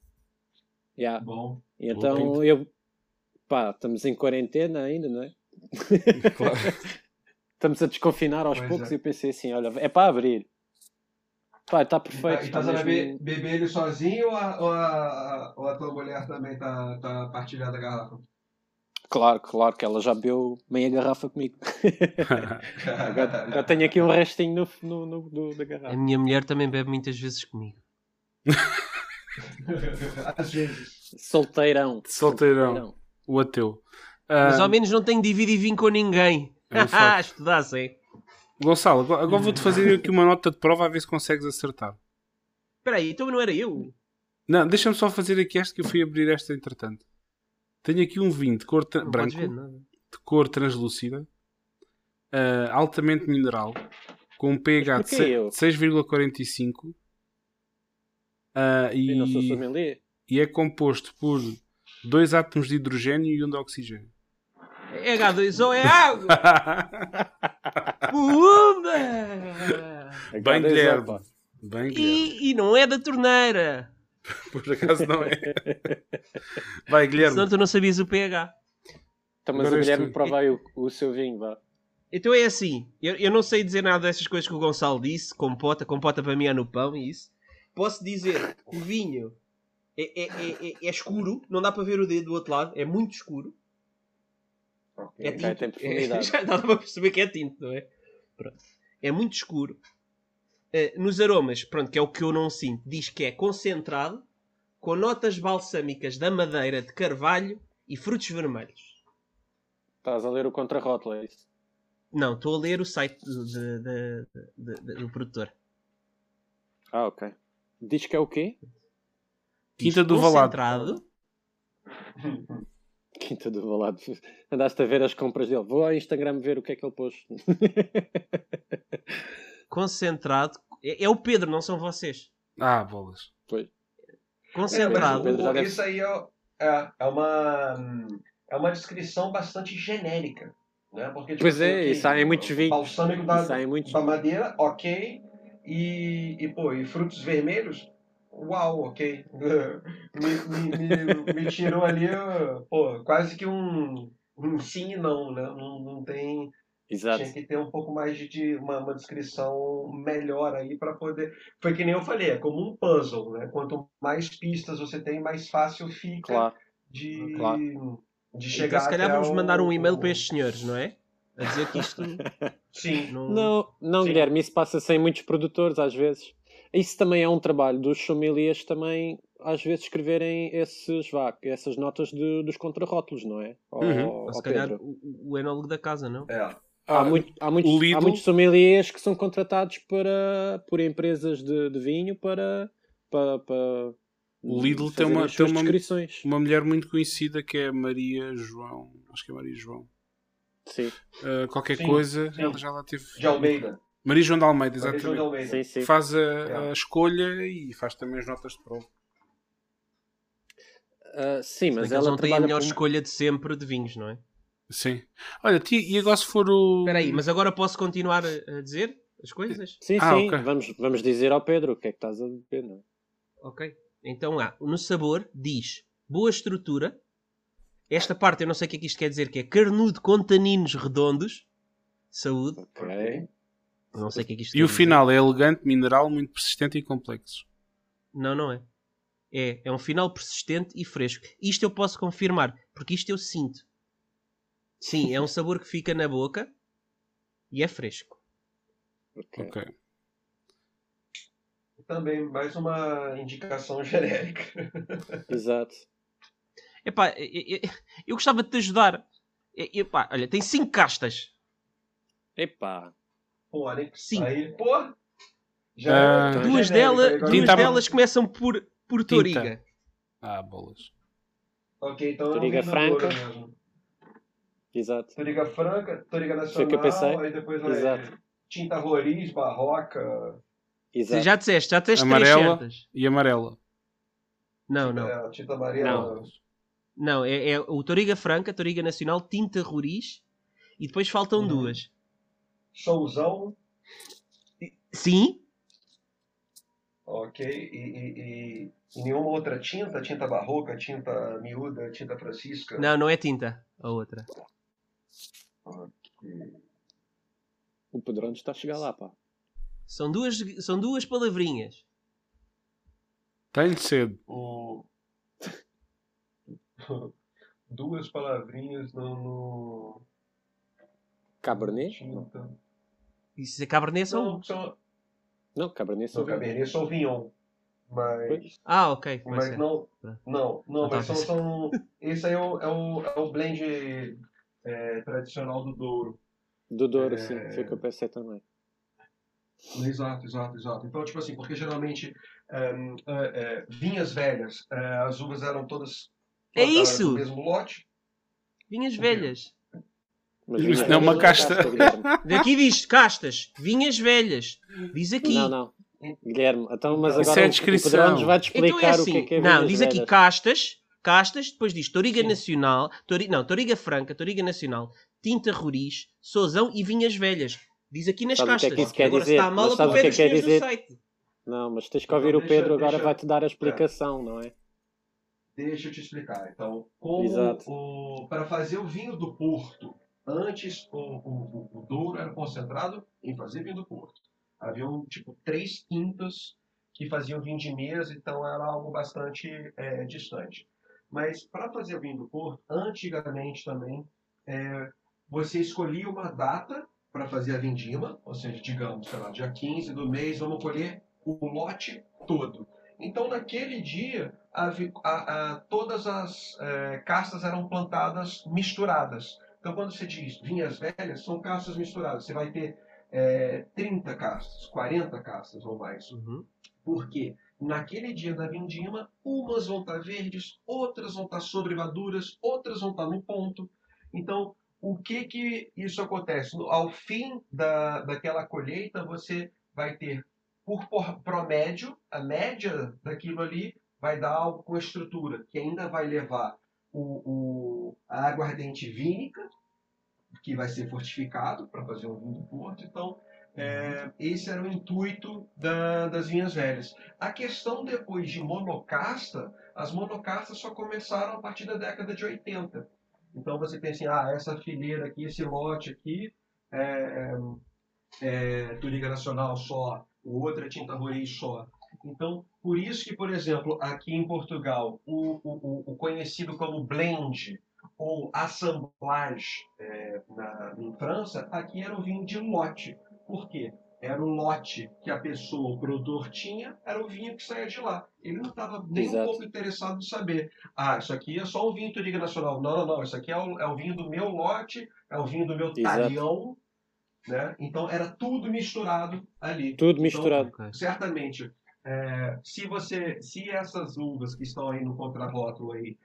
Yeah. Bom. Então eu, pá, estamos em quarentena ainda, não é? Claro. Estamos a desconfinar aos Pois poucos é. e eu pensei assim, olha, é para abrir. Pá, está E perfeito. tá- e está estás a beber, mesmo- beber ele sozinho ou a, ou a, ou a tua mulher também tá, tá partilhando a garrafa? Claro, claro que ela já bebeu meia garrafa comigo. agora, agora tenho aqui um restinho no, no, no- da A garrafa. minha mulher também bebe muitas vezes comigo. Às vezes. Solteirão. Solteirão. O ateu. Mas Ah, ao menos não tenho divide e vim com ninguém. É um. Estudassem. Gonçalo, agora, agora vou-te fazer aqui uma nota de prova a ver se consegues acertar. Espera aí, então não era eu? Não, deixa-me só fazer aqui esta que eu fui abrir esta entretanto. Tenho aqui um vinho de cor Não branco, de cor translúcida, ah, altamente mineral, com um pH de Mas porquê eu? se- 6,45 ah, Eu não sou e, sommelier. e é composto por dois átomos de hidrogênio e um de oxigênio. É H2O, é água! Pumba! Bem, H2O, Guilherme. Bem, Guilherme. E, e não é da torneira. Por acaso não é. Vai, Guilherme. Senão tu não sabias o pH. Então, mas Agora o Guilherme tu. prova aí o, o seu vinho, vá. Então é assim, eu, eu não sei dizer nada dessas coisas que o Gonçalo disse, compota, compota para mim é no pão e isso. Posso dizer que o vinho é, é, é, é- é escuro, não dá para ver o dedo do outro lado, é muito escuro. É Ok, tinto. tem profundidade. Já dá para perceber que é tinto, não é? Pronto. É muito escuro. Eh, nos aromas, pronto, que é o que eu não sinto, diz que é concentrado, com notas balsâmicas da madeira de carvalho e frutos vermelhos. Estás a ler o contrarótulo, é isso? Não, estou a ler o site do, de- de- de- do produtor. Ah, ok. Diz que é o quê? Quinta do Valado. concentrado, Quinta do Valado. Andaste a ver as compras dele. Vou ao Instagram ver o que é que ele pôs. Concentrado. É, é o Pedro, não são vocês. Ah, bolas. pois. Concentrado. É, o- isso aí é, é, é uma, é uma descrição bastante genérica. Né? Porque, tipo, Pois é, assim, e saem muitos vinhos. Balsâmico da, muitos- da madeira, ok. E, e, pô, e frutos vermelhos, uau, ok. me, me, me, me tirou ali, pô, quase que um, um sim e não, né? Não, não tem. Exato. Tinha que ter um pouco mais de, de uma, uma descrição melhor aí para poder. Foi que nem eu falei, é como um puzzle, né? Quanto mais pistas você tem, mais fácil fica Claro. de, Claro. de Então, chegar. se calhar até vamos ao- mandar um e-mail para estes senhores, não é? A dizer que isto Sim. não. Não, não Sim. Guilherme, isso passa sem muitos produtores às vezes. Isso também é um trabalho dos sommeliers também, às vezes, escreverem esses, vá, essas notas de- dos contrarótulos, não é? Ó- Uhum. Ou ó se calhar Pedro. o, o enólogo da casa, não? É. Há, Ah, muito- há muitos, o há Lidl- muitos sommeliers que são contratados para, por empresas de, de vinho para, para, para O Lidl tem uma- as tem uma- descrições. Uma mulher muito conhecida que é Maria João. Acho que é Maria João. Sim, Uh, qualquer Sim, coisa, sim. ela já lá teve. De Almeida. Maria João de Almeida, Maria João de exatamente. Almeida. sim, sim. Faz a, É. a escolha e faz também as notas de prova. Ah, sim, Mas ela não têm a melhor com- escolha de sempre de vinhos, não é? Sim. Olha, ti- e agora se for o. Espera aí, mas agora posso continuar a, dizer as coisas? Sim, Ah, sim, ok. vamos, vamos dizer ao Pedro o que é que estás a beber, não é? Ok. Então há, no sabor diz boa estrutura. Esta parte eu não sei o que é que isto quer dizer, que é carnudo com taninos redondos. Saúde. Ok. Não sei o que é que isto E o dizer. final é elegante, mineral, muito persistente e complexo. Não, não é. É, é um final persistente e fresco. Isto eu posso confirmar, porque isto eu sinto. Sim, é um sabor que fica na boca e é fresco. ok. Ok. Também mais uma indicação genérica. Exato. Epá, eu, eu, eu gostava de te ajudar. Epá, olha, tem cinco castas. Epá. Sim. Aí, pô. Ah, Já é Duas, genérico, dela, duas Tinta- delas começam por, por Tinta. Toriga. Ah, bolas. Ok, então é Toriga franca. mesmo. Exato. Toriga franca, Toriga nacional, que eu pensei. aí depois vai Exato. tinta roriz, barroca, Exato. Já disseste, já disseste três Amarela. certas. E amarela. Não, não. é, tinta amarela. Não. Não, é, é o Toriga Franca, Toriga Nacional, Tinta Roriz e depois faltam Uhum. duas. Souzão, Sim, ok, e, e, e- e nenhuma outra tinta, tinta barroca, tinta miúda, tinta francisca. não, não é tinta, a outra. O Pedrão está a chegar lá, pá. São duas, são duas palavrinhas. Tenho cedo. O... Duas palavrinhas no, no... Cabernet? tinta. Isso é Cabernet são Não, são, Não, Cabernet são Sauvignon. Cabernet Sauvignon. Mas. Ah, ok. mas ser. não, Tá. não, não, Não mas são, são, esse aí é o, é o, é o blend é, tradicional do Douro. Do Douro, É. sim. Foi o que eu pensei também. Exato, exato, exato. Então, tipo assim, porque geralmente ehm, é, é, vinhas velhas, é, as uvas eram todas É isso! no mesmo lote. Vinhas velhas. Mas Isso vinha- não é uma casta. Guilherme. Daqui diz castas, vinhas velhas. Diz aqui. Não, não. Guilherme, então, mas Isso agora é a o-. Pedrão nos vai-te Então é explicar o assim. que é que é não, diz aqui velhas. castas, castas, depois diz Toriga Sim. Nacional, tori, não, Toriga Franca, Toriga Nacional, Tinta Roriz, Souzão e Vinhas Velhas. Diz aqui nas Sabe o que é castas. que isso quer Agora, dizer? se está mal, a sabe culpa o é que é quer dizer? site. Não, mas tens que ouvir Então o Pedro, deixa- agora deixa- vai-te dar a explicação, não é? Deixa eu te explicar. Então, como Exato. o, para fazer o vinho do Porto, antes o, o, o- Douro era concentrado em fazer vinho do Porto. Haviam, tipo, três quintas que faziam vinho de mesa, então era algo bastante é, distante. Mas para fazer vinho do Porto, antigamente também, é, você escolhia uma data para fazer a vindima, ou seja, digamos, sei lá, dia 15 do mês, vamos colher o lote todo. Então, naquele dia, a, a, a, todas as é, castas eram plantadas misturadas. Então, quando você diz vinhas velhas, são castas misturadas. Você vai ter é, 30 castas, 40 castas ou mais. Uhum. Por quê? Naquele dia da vindima, umas vão estar verdes, outras vão estar sobrevaduras, outras vão estar no ponto. Então, o que que isso acontece? Ao fim da, daquela colheita, você vai ter, por, por promédio, a média daquilo ali vai dar algo com estrutura, que ainda vai levar o, o, a aguardente vínica, que vai ser fortificado para fazer um vinho do porto. Então, é, esse era o intuito da, das vinhas velhas. A questão depois de monocasta, as monocastas só começaram a partir da década de 80. Então você pensa assim, ah, essa fileira aqui, esse lote aqui é, é Turiga Nacional só, o outro é Tinta Roriz só. Então, por isso que, por exemplo, aqui em Portugal, o, o, o conhecido como blend ou assemblage é, na, em França, aqui era o vinho de lote. Por quê? Era o lote que a pessoa, o produtor tinha, era o vinho que saía de lá. Ele não estava nem Exato. um pouco interessado em saber. Ah, isso aqui é só um vinho Turiga Nacional. Não, não, não. Isso aqui é o, é o vinho do meu lote, é o vinho do meu talhão. Né? Então era tudo misturado ali. Tudo então, misturado. Certamente. É, se você, se essas uvas que estão aí no contrarótulo aí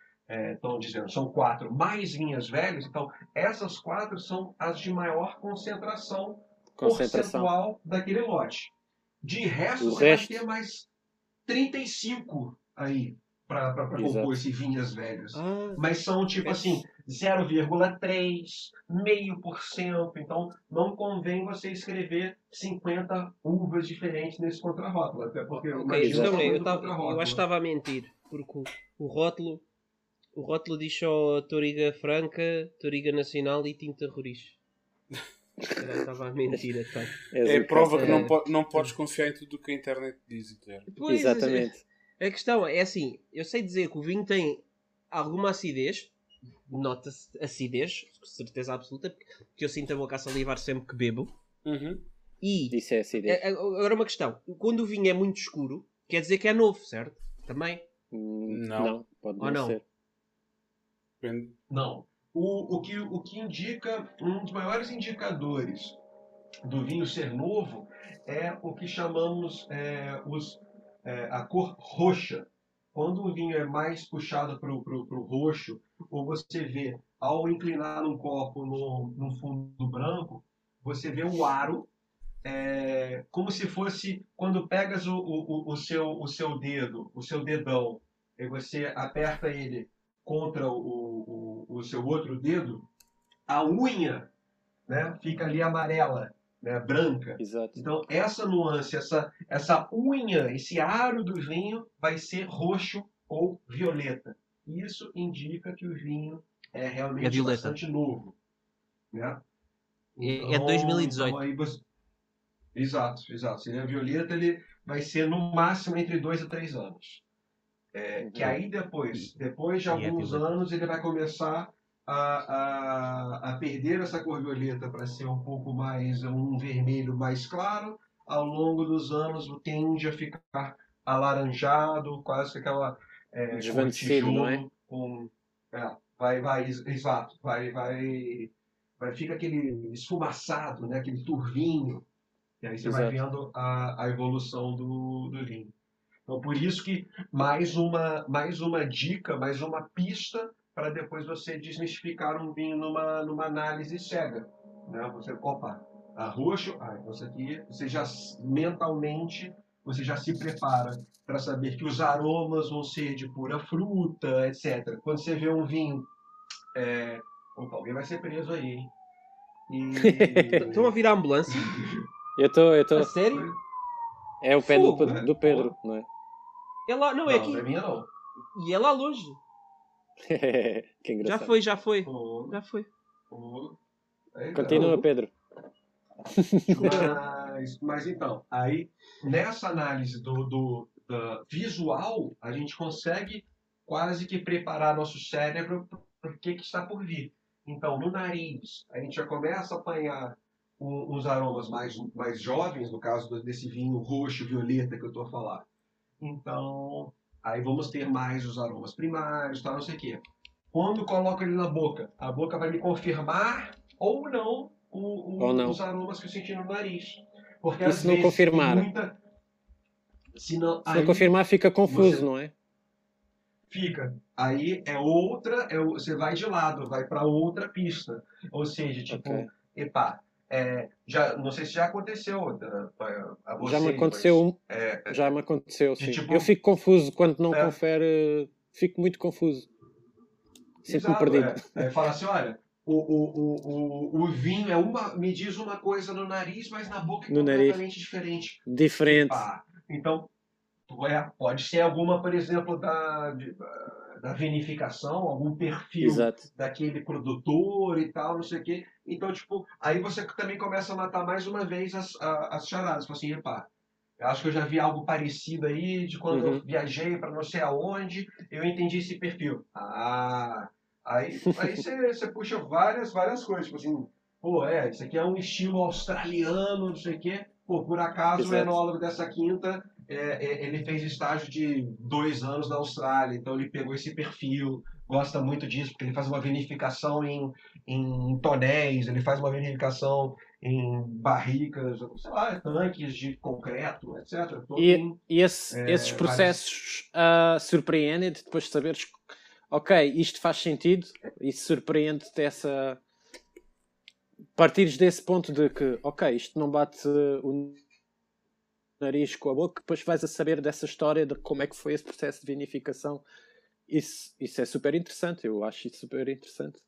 estão é, dizendo são quatro mais vinhas velhas, então essas quatro são as de maior concentração percentual daquele lote. De resto, o você resto... vai ter mais 35 aí para compor esse vinhas velhas. Ah, Mas são tipo é. assim, 0,3, meio por cento. Então não convém você escrever 50 uvas diferentes nesse contrarótulo. Até porque okay, eu, também, eu, tava, eu acho que estava a mentir, porque o, o rótulo o rótulo diz só Toriga Franca, Toriga Nacional e Tinta Roriz. Estava a mentir, tá? É prova que não, po não podes confiar em tudo o que a internet diz, Pois, Exatamente. A questão é assim: eu sei dizer que o vinho tem alguma acidez, nota-se acidez, com certeza absoluta, porque eu sinto a boca a salivar sempre que bebo. Uhum. E Isso é acidez. É, agora uma questão: quando o vinho é muito escuro, quer dizer que é novo, certo? Também? Hum, não. não, pode não, não ser. Não. O, o, que, o que indica, um dos maiores indicadores do vinho ser novo é o que chamamos é, os, é, a cor roxa. Quando o vinho é mais puxado para o roxo, ou você vê, ao inclinar um copo no, no fundo branco, você vê o aro é, como se fosse quando pegas o, o, o, seu, o seu dedo, o seu dedão, e você aperta ele contra o, o, o seu outro dedo, a unha né, fica ali amarela, né, branca. Exato. Então, essa nuance, essa, essa unha, esse aro do vinho vai ser roxo ou violeta. Isso indica que o vinho é realmente é bastante novo. Né? Então, é 2018. Então aí você... Exato, exato. Se ele é violeta, ele vai ser no máximo entre 2 a 3 anos. É, que aí depois, depois de alguns anos, ele vai começar a, a, a perder essa cor violeta para ser um pouco mais, um vermelho mais claro. Ao longo dos anos, tende a ficar alaranjado, quase que aquela é, não é? Com, é, vai, vai, exato, vai, vai, vai, fica aquele esfumaçado, né? aquele turvinho. E aí você exato. vai vendo a, a evolução do, do vinho. Então, por isso que mais uma, mais uma dica, mais uma pista para depois você desmistificar um vinho numa, numa análise cega. Né? Você, opa, a roxo, ah, então isso aqui, você já mentalmente, você já se prepara para saber que os aromas vão ser de pura fruta, etc. Quando você vê um vinho, é, opa, alguém vai ser preso aí, hein? Estão a virar ambulância? Eu estou, eu estou. sério? É o pé do, do Pedro, não é? É lá, não, é não, aqui. Não é minha, não. E é lá longe. que engraçado. Já foi, já foi. Oh. Já foi. Oh. Continua, Pedro. Mas, mas então, aí nessa análise do, do, do, visual, a gente consegue quase que preparar nosso cérebro para o que, que está por vir. Então, no nariz, a gente já começa a apanhar uns aromas mais, mais jovens, no caso desse vinho roxo, violeta que eu estou a falar Então, aí vamos ter mais os aromas primários, tal, não sei o quê. Quando coloco ele na boca, a boca vai me confirmar ou não, o, o, Ou não. os aromas que eu senti no nariz. Porque E se não confirmar? muita- Se não, Se não confirmar, fica confuso, você- não é? fica. Aí é outra, é, você vai de lado, vai para outra pista. Ou seja, tipo, Ok. epá, é, já, não sei se já aconteceu a, a, a vocês, Já me aconteceu, mas, é, já me aconteceu, sim. tipo- Eu fico confuso quando não É. confere, fico muito confuso. Sinto-me perdido. É, é, fala assim, olha, o, o, o, o, o vinho é uma, me diz uma coisa no nariz, mas na boca é No nariz. completamente diferente. Diferente. Pá, então, é, pode ser alguma, por exemplo, da, de- da vinificação, algum perfil Exato. daquele produtor e tal, não sei o quê. Então, tipo, aí você também começa a matar mais uma vez as, as charadas. Fala assim, epá, eu acho que eu já vi algo parecido aí de quando eu Uhum. viajei para não sei aonde, eu entendi esse perfil. Ah, aí, aí você, você puxa várias, várias coisas, tipo assim, pô, é, isso aqui é um estilo australiano, não sei o quê. Pô, por acaso o Exato. enólogo dessa quinta, é, é, ele fez estágio de dois anos na Austrália, então ele pegou esse perfil, gosta muito disso, porque ele faz uma vinificação em, em tonéis, ele faz uma vinificação em barricas, sei lá, tanques de concreto, etc. Todo E, em- e esse- É, esses processos ah, surpreendem-te depois de saberes, ok, isto faz sentido, e surpreende-te essa. Partires desse ponto de que, ok, isto não bate o nariz com a boca, depois vais a saber dessa história de como é que foi esse processo de vinificação. Isso, isso é super interessante, eu acho isso super interessante.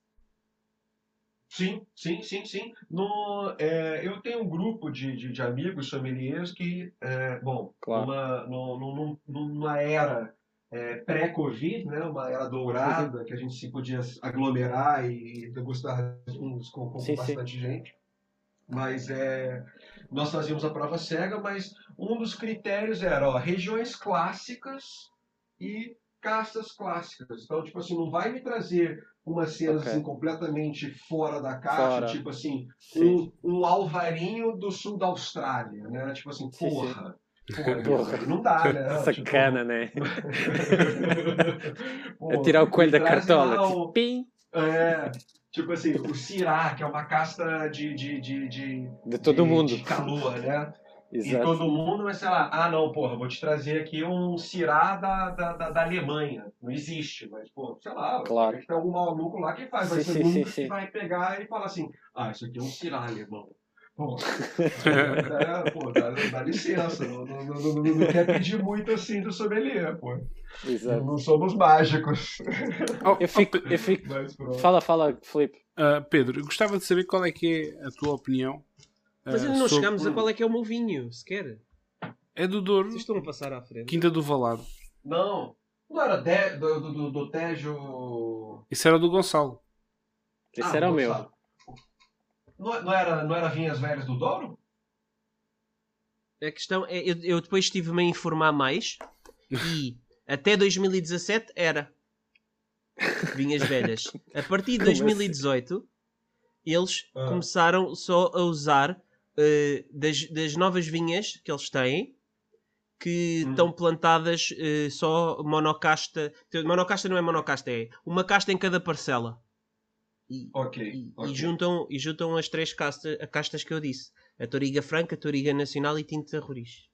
Sim, sim, sim, sim. No, é, eu tenho um grupo de, de, de amigos sommeliers que, é, bom, Claro. numa, num- num- numa era é, pré-Covid, né, uma era dourada, que a gente se podia aglomerar e degustar vinhos com, com sim. bastante gente. Mas é, nós fazíamos a prova cega, mas um dos critérios era ó, regiões clássicas e castas clássicas. Então, tipo assim, não vai me trazer uma cena Ok. assim, completamente fora da caixa, Fora. tipo assim, Sim. um, um alvarinho do sul da Austrália, né? Tipo assim, Sim, sim. porra. Porra, Porra. não dá, né? Sacana, né? Tipo, A tirar o coelho da lá cartola. o- Pim! é, tipo assim, o Cirá, que é uma casta de, de, de, de, De todo de- mundo. de calor, né? E Exato. todo mundo, mas sei lá, ah não, porra, vou te trazer aqui um Cirá da, da, da, da Alemanha. Não existe, mas, pô, sei lá, Claro. tem algum maluco lá que faz, vai Sim, ser sim, que sim. vai pegar e falar assim, ah, isso aqui é um Cirá alemão. Pô, é, pô dá, dá licença, não, não, não, não, não quer pedir muito assim do sommelier, pô. Exato. Não somos mágicos. Oh, Eu fico, eu fico. Fala, fala, Filipe. ah, Pedro, eu gostava de saber qual é que é a tua opinião. Mas ah, ainda não sobre- chegámos a qual é que é o meu vinho, sequer. É do Douro, Vocês estão a passar à frente. Quinta do Valado. Não, não era de, do, do, do, do Tejo. Isso era do Gonçalo. Esse Ah, era o não meu. Sabe. Não, não era, não era Vinhas Velhas do Douro? A questão é, eu, eu depois estive-me a informar mais e até 2017 era vinhas velhas. A partir de Como assim? 2018 eles Ah. começaram só a usar eh, das, das novas vinhas que eles têm que Hum. estão plantadas eh, só monocasta. Monocasta não é monocasta, é uma casta em cada parcela. E, Ok. e, ok. e juntam, e juntam as três castas, a castas que eu disse: a Toriga Franca, a Toriga Nacional e Tinta Roriz.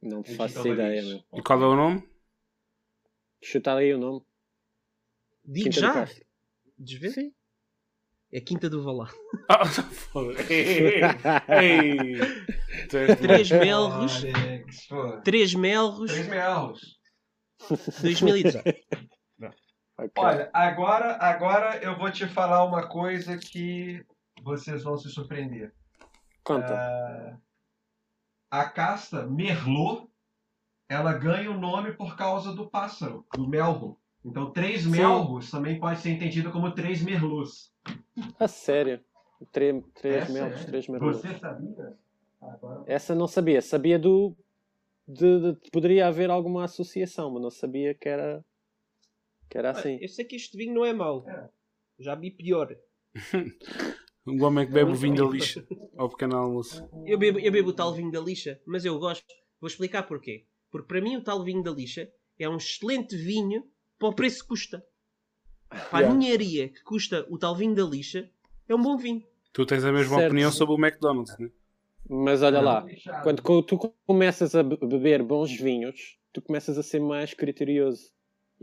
Não faço ideia, meu. E qual é o nome? Chuta aí o nome. Digo Quinta já? Desvê? Sim. É Quinta do Valar. Ah. Ei, ei. Três melros, três melros, Três melros. 2018. Olha, agora, agora eu vou te falar uma coisa que vocês vão se surpreender. Conta. Ah, a casta Merlot, ela ganha o nome por causa do pássaro, do melro. Então, três melros também pode ser entendido como três merlots. A sério. Três, três Essa melhores, é. três merlot. Você sabia? Agora... Essa não sabia. Sabia do. De, de- poderia haver alguma associação, mas não sabia que era. Que era assim. Eu sei que este vinho não é mau. É. Já vi pior. O homem que bebe o vinho da lixa ao pequeno almoço. Eu bebo, eu bebo o tal vinho da lixa, mas eu gosto. Vou explicar porquê. Porque para mim o tal vinho da lixa é um excelente vinho para o preço que custa. Para a ninharia que custa o tal vinho da lixa, é um bom vinho. Tu tens a mesma Certo. opinião sobre o McDonald's, né? Mas olha lá, quando tu começas a be- beber bons vinhos, tu começas a ser mais criterioso.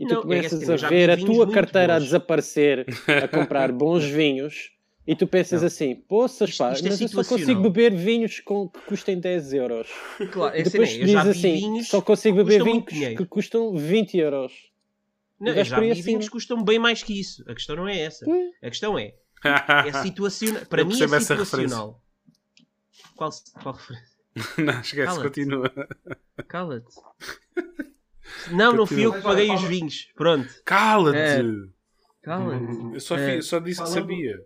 E tu Não, é começas assim, eu a ver a tua carteira a bons. desaparecer a comprar bons vinhos e tu pensas Não. assim, poças Isto- pá, isto é mas eu só consigo beber vinhos com, que custem 10 euros. Claro, é assim, depois né? tu dizes assim, só consigo beber vinhos que custam 20 euros. Não, eu já vi acima. vinhos que custam bem mais que isso. A questão não é essa. Pois. A questão é, é situacional. Para Eu mim é situacional. Qual, qual referência? não, esquece, Cala-te. continua. Cala-te. Não, não fui eu que paguei os vinhos. Pronto. Cala-te! É. Cala-te. Eu só, É. só disse que Falando- sabia.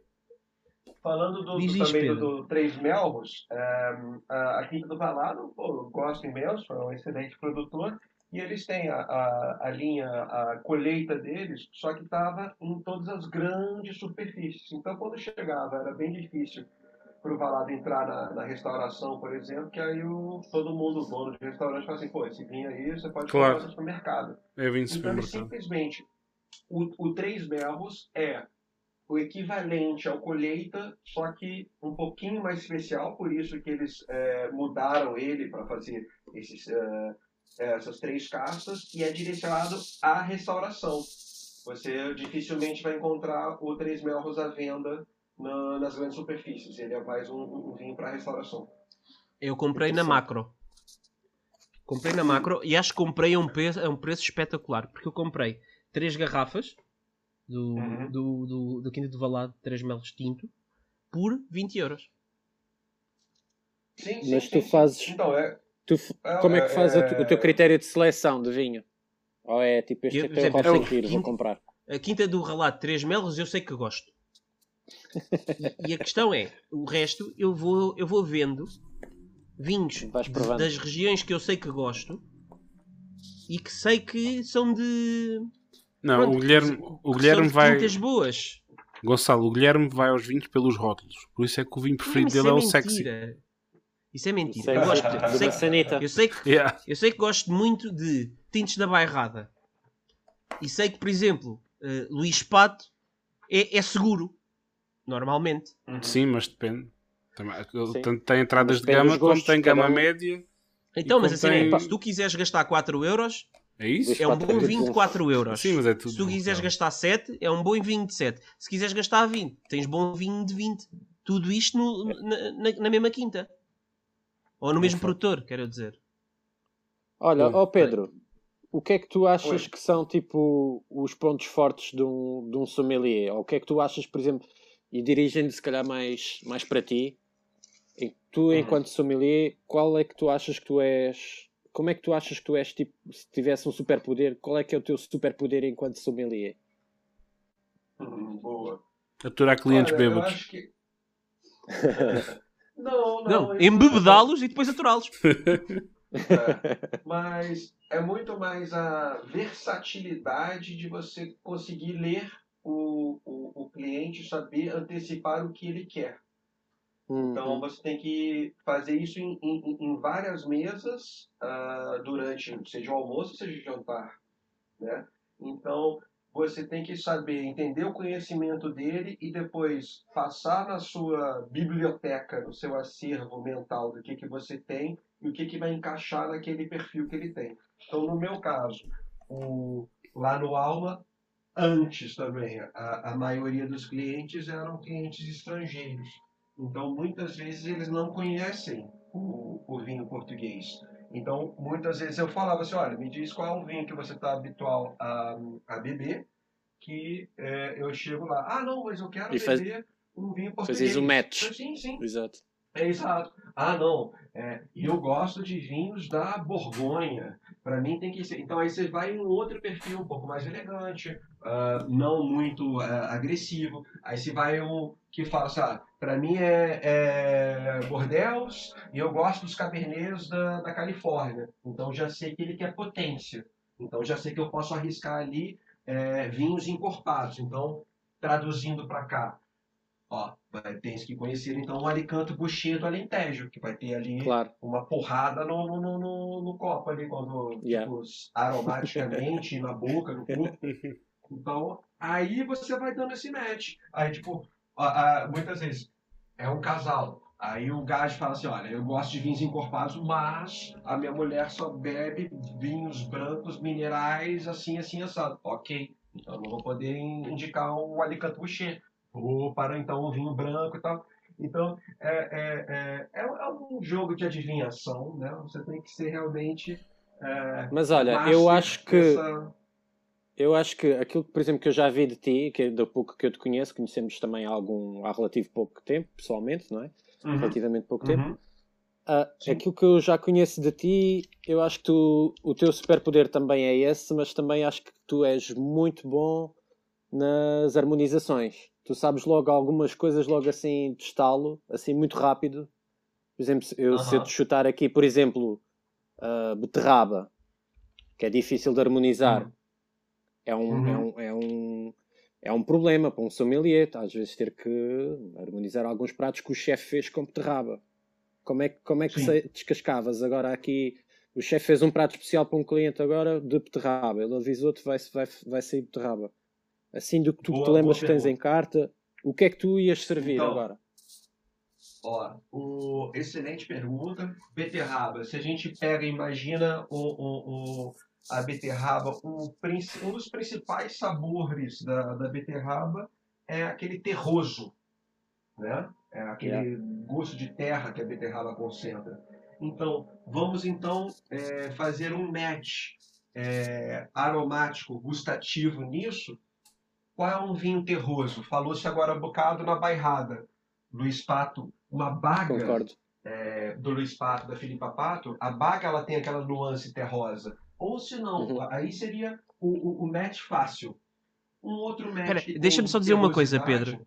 Falando do, do- também do, do Três Melros, ehm, a, a Quinta do Valado, pô, eu gosto imenso, é um excelente produtor, e eles têm a, a, a linha, a colheita deles, só que estava em todas as grandes superfícies. Então, quando chegava, era bem difícil para o Valado entrar na, na restauração, por exemplo, que aí o, todo mundo, o dono de restaurante, fala assim, pô, esse vinho aí você pode Claro. comprar no supermercado. É vinho Então, supermercado. simplesmente, o, o Três Melros é o equivalente ao colheita, só que um pouquinho mais especial, por isso que eles é, mudaram ele para fazer esses, é, essas três castas, e é direcionado à restauração. Você dificilmente vai encontrar o Três Melros à venda na- nas grandes superfícies. Ele é mais um, um vinho para restauração. Eu comprei na macro. Comprei na macro e acho que comprei a um, preço, a um preço espetacular. Porque eu comprei três garrafas do, Uhum. do, do, do Quinta do Valado, 3 melos tinto, por 20 euros. Sim, Mas tu fazes- Então, é, Tu É, como é que faz tu- o teu é- critério de seleção de vinho? Ou é tipo, este Eu, é teu exemplo, eu- vou quinto- comprar. A Quinta do Ralado, 3 melos, eu sei que gosto. E, e a questão é, o resto eu vou, eu vou vendo vinhos de- das regiões que eu sei que gosto e que sei que são de. Não, pronto, o Guilherme, que o Guilherme vai. boas. Gonçalo, o Guilherme vai aos vinhos pelos rótulos. Por isso é que o vinho preferido dele é, o mentira. sexy. Isso é mentira. Isso é eu, gosto, eu, sei, maçaneta. eu, sei que, Yeah. eu sei que gosto muito de tintes da bairrada. E sei que, por exemplo, eh, Luís Pato é, é seguro. Normalmente. Sim, mas depende. Também, tem entradas de gama como tem gama um. média. Então, mas assim, é, se tu quiseres gastar 4 euros, É isso? É um bom vinho de bom. 4 euros. Sim, mas é tudo. Se tu quiseres bom. gastar 7, é um bom vinho de 7. Se quiseres gastar 20, tens bom vinho de 20. Tudo isto no- na, na- mesma quinta. Ou no mesmo Ufa. produtor, quero dizer. Olha, ó Pedro, o que é que tu achas Oi. que são tipo os pontos fortes de um, de um sommelier? Ou o que é que tu achas, por exemplo, e dirigindo se calhar mais, mais para ti, em- tu Uhum. enquanto sommelier, qual é que tu achas que tu és? Como é que tu achas que tu és tipo, se tivesse um superpoder, qual é que é o teu superpoder enquanto sommelier? Hum, boa. Aturar clientes Olha, bêbados. que- não, não. Não, embebedá-los e depois aturá-los. É, mas é muito mais a versatilidade de você conseguir ler o, o, o cliente, saber antecipar o que ele quer. Então Uhum. você tem que fazer isso em, em, em várias mesas ah, durante, seja o almoço, seja o jantar. Né? Então você tem que saber entender o conhecimento dele e depois passar na sua biblioteca, no seu acervo mental do que, que você tem e o que, que vai encaixar naquele perfil que ele tem. Então, no meu caso, o, lá no Alma, antes também, a, a maioria dos clientes eram clientes estrangeiros. Então, muitas vezes eles não conhecem o, o vinho português. Então, muitas vezes eu falava assim, olha, me diz qual é o vinho que você está habitual a, a beber, que é, eu chego lá, ah, não, mas eu quero E faz- beber um vinho português. Fazes o match. Sim, sim. Exato. É exato. Ah, não. É, eu gosto de vinhos da Borgonha. Para mim tem que ser. Então aí você vai em um outro perfil um pouco mais elegante, ah, não muito ah, agressivo. Aí você vai um que fala, assim, para mim é, é Bordeaux e eu gosto dos Cabernets da, da Califórnia. Então já sei que ele quer potência. Então já sei que eu posso arriscar ali é, vinhos encorpados. Então, traduzindo para cá, vai, tens que conhecer então o Alicanto Buchinha do Alentejo, que vai ter ali Claro. uma porrada no, no, no, no, copo ali, quando, Yeah. tipo, aromaticamente, na boca, no cu. Então, aí você vai dando esse match. Aí, tipo, a- a- muitas vezes é um casal. Aí o gajo fala assim, olha, eu gosto de vinhos encorpados, mas a minha mulher só bebe vinhos brancos, minerais, assim, assim, assado. Ok, então não vou poder in- indicar um Alicante Boucher. Vou para, então, um vinho branco e tal. Então, é, é, é, é, é um jogo de adivinhação, né? Você tem que ser realmente... É, Mas olha, eu acho que nessa- eu acho que aquilo, por exemplo, que eu já vi de ti, que é do pouco que eu te conheço, conhecemos também há algum há relativo pouco tempo, pessoalmente, não é? Uhum, Relativamente pouco tempo. uhum. Ah, Sim. aquilo que eu já conheço de ti, eu acho que tu, o teu superpoder também é esse, mas também acho que tu és muito bom nas harmonizações. Tu sabes logo algumas coisas logo assim de estalo, assim muito rápido. Por exemplo, se eu, se eu te chutar aqui, por exemplo, a beterraba, que é difícil de harmonizar, Uhum. é, um, Uhum. é, um, é, um, é um problema para um sommelier, às vezes ter que harmonizar alguns pratos que o chefe fez com beterraba. Como é, que- como é que se descascavas agora aqui? O chefe fez um prato especial para um cliente agora de beterraba. Ele avisou-te vai, vai, vai sair beterraba. Assim do que tu Boa- te lembras que tens em carta, o que é que tu ias servir Então, agora? Ó, o, excelente pergunta. Beterraba. Se a gente pega, imagina o, o, o- a beterraba, o, um dos principais sabores da, da beterraba é aquele terroso, né? É aquele gosto de terra que a beterraba concentra. Então, vamos então é, fazer um match é, aromático, gustativo nisso. Qual é um vinho terroso? Falou-se agora um bocado na bairrada. Luiz Pato, uma baga Concordo. é, do Luiz Pato, da Filipa Pato, a baga ela tem aquela nuance terrosa. Ou se não, Uhum. aí seria o, o, o match fácil. Um outro match. Tem deixa-me só dizer uma coisa, Pedro.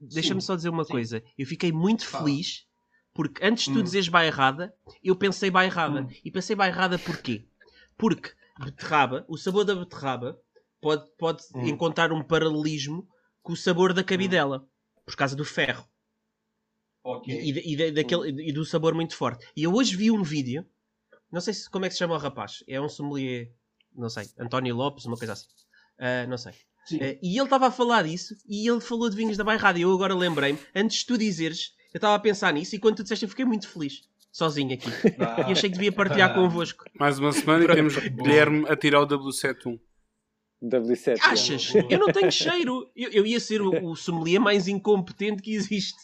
Deixa-me só dizer uma sim. coisa. Eu fiquei muito Fala. feliz porque antes de tu Hum. dizeres bairrada, eu pensei bairrada. Hum. E pensei bairrada porquê? Porque beterraba, o sabor da beterraba pode, pode Hum. encontrar um paralelismo com o sabor da cabidela. Por causa do ferro. Ok. E, e, e da- daquele, e do sabor muito forte. E eu hoje vi um vídeo, não sei se, como é que se chama o rapaz, é um sommelier, não sei, António Lopes, uma coisa assim. Ah, não sei. Ah, e ele estava a falar disso e ele falou de vinhos da Bairrada. E eu agora lembrei-me, antes de tu dizeres, eu estava a pensar nisso e quando tu disseste, eu fiquei muito feliz, sozinho aqui. Ah, E achei que devia partilhar convosco. Mais uma semana e temos Guilherme a tirar o W71. W7. já. Achas? Eu não tenho cheiro. Eu, eu ia ser o, o sommelier mais incompetente que existe.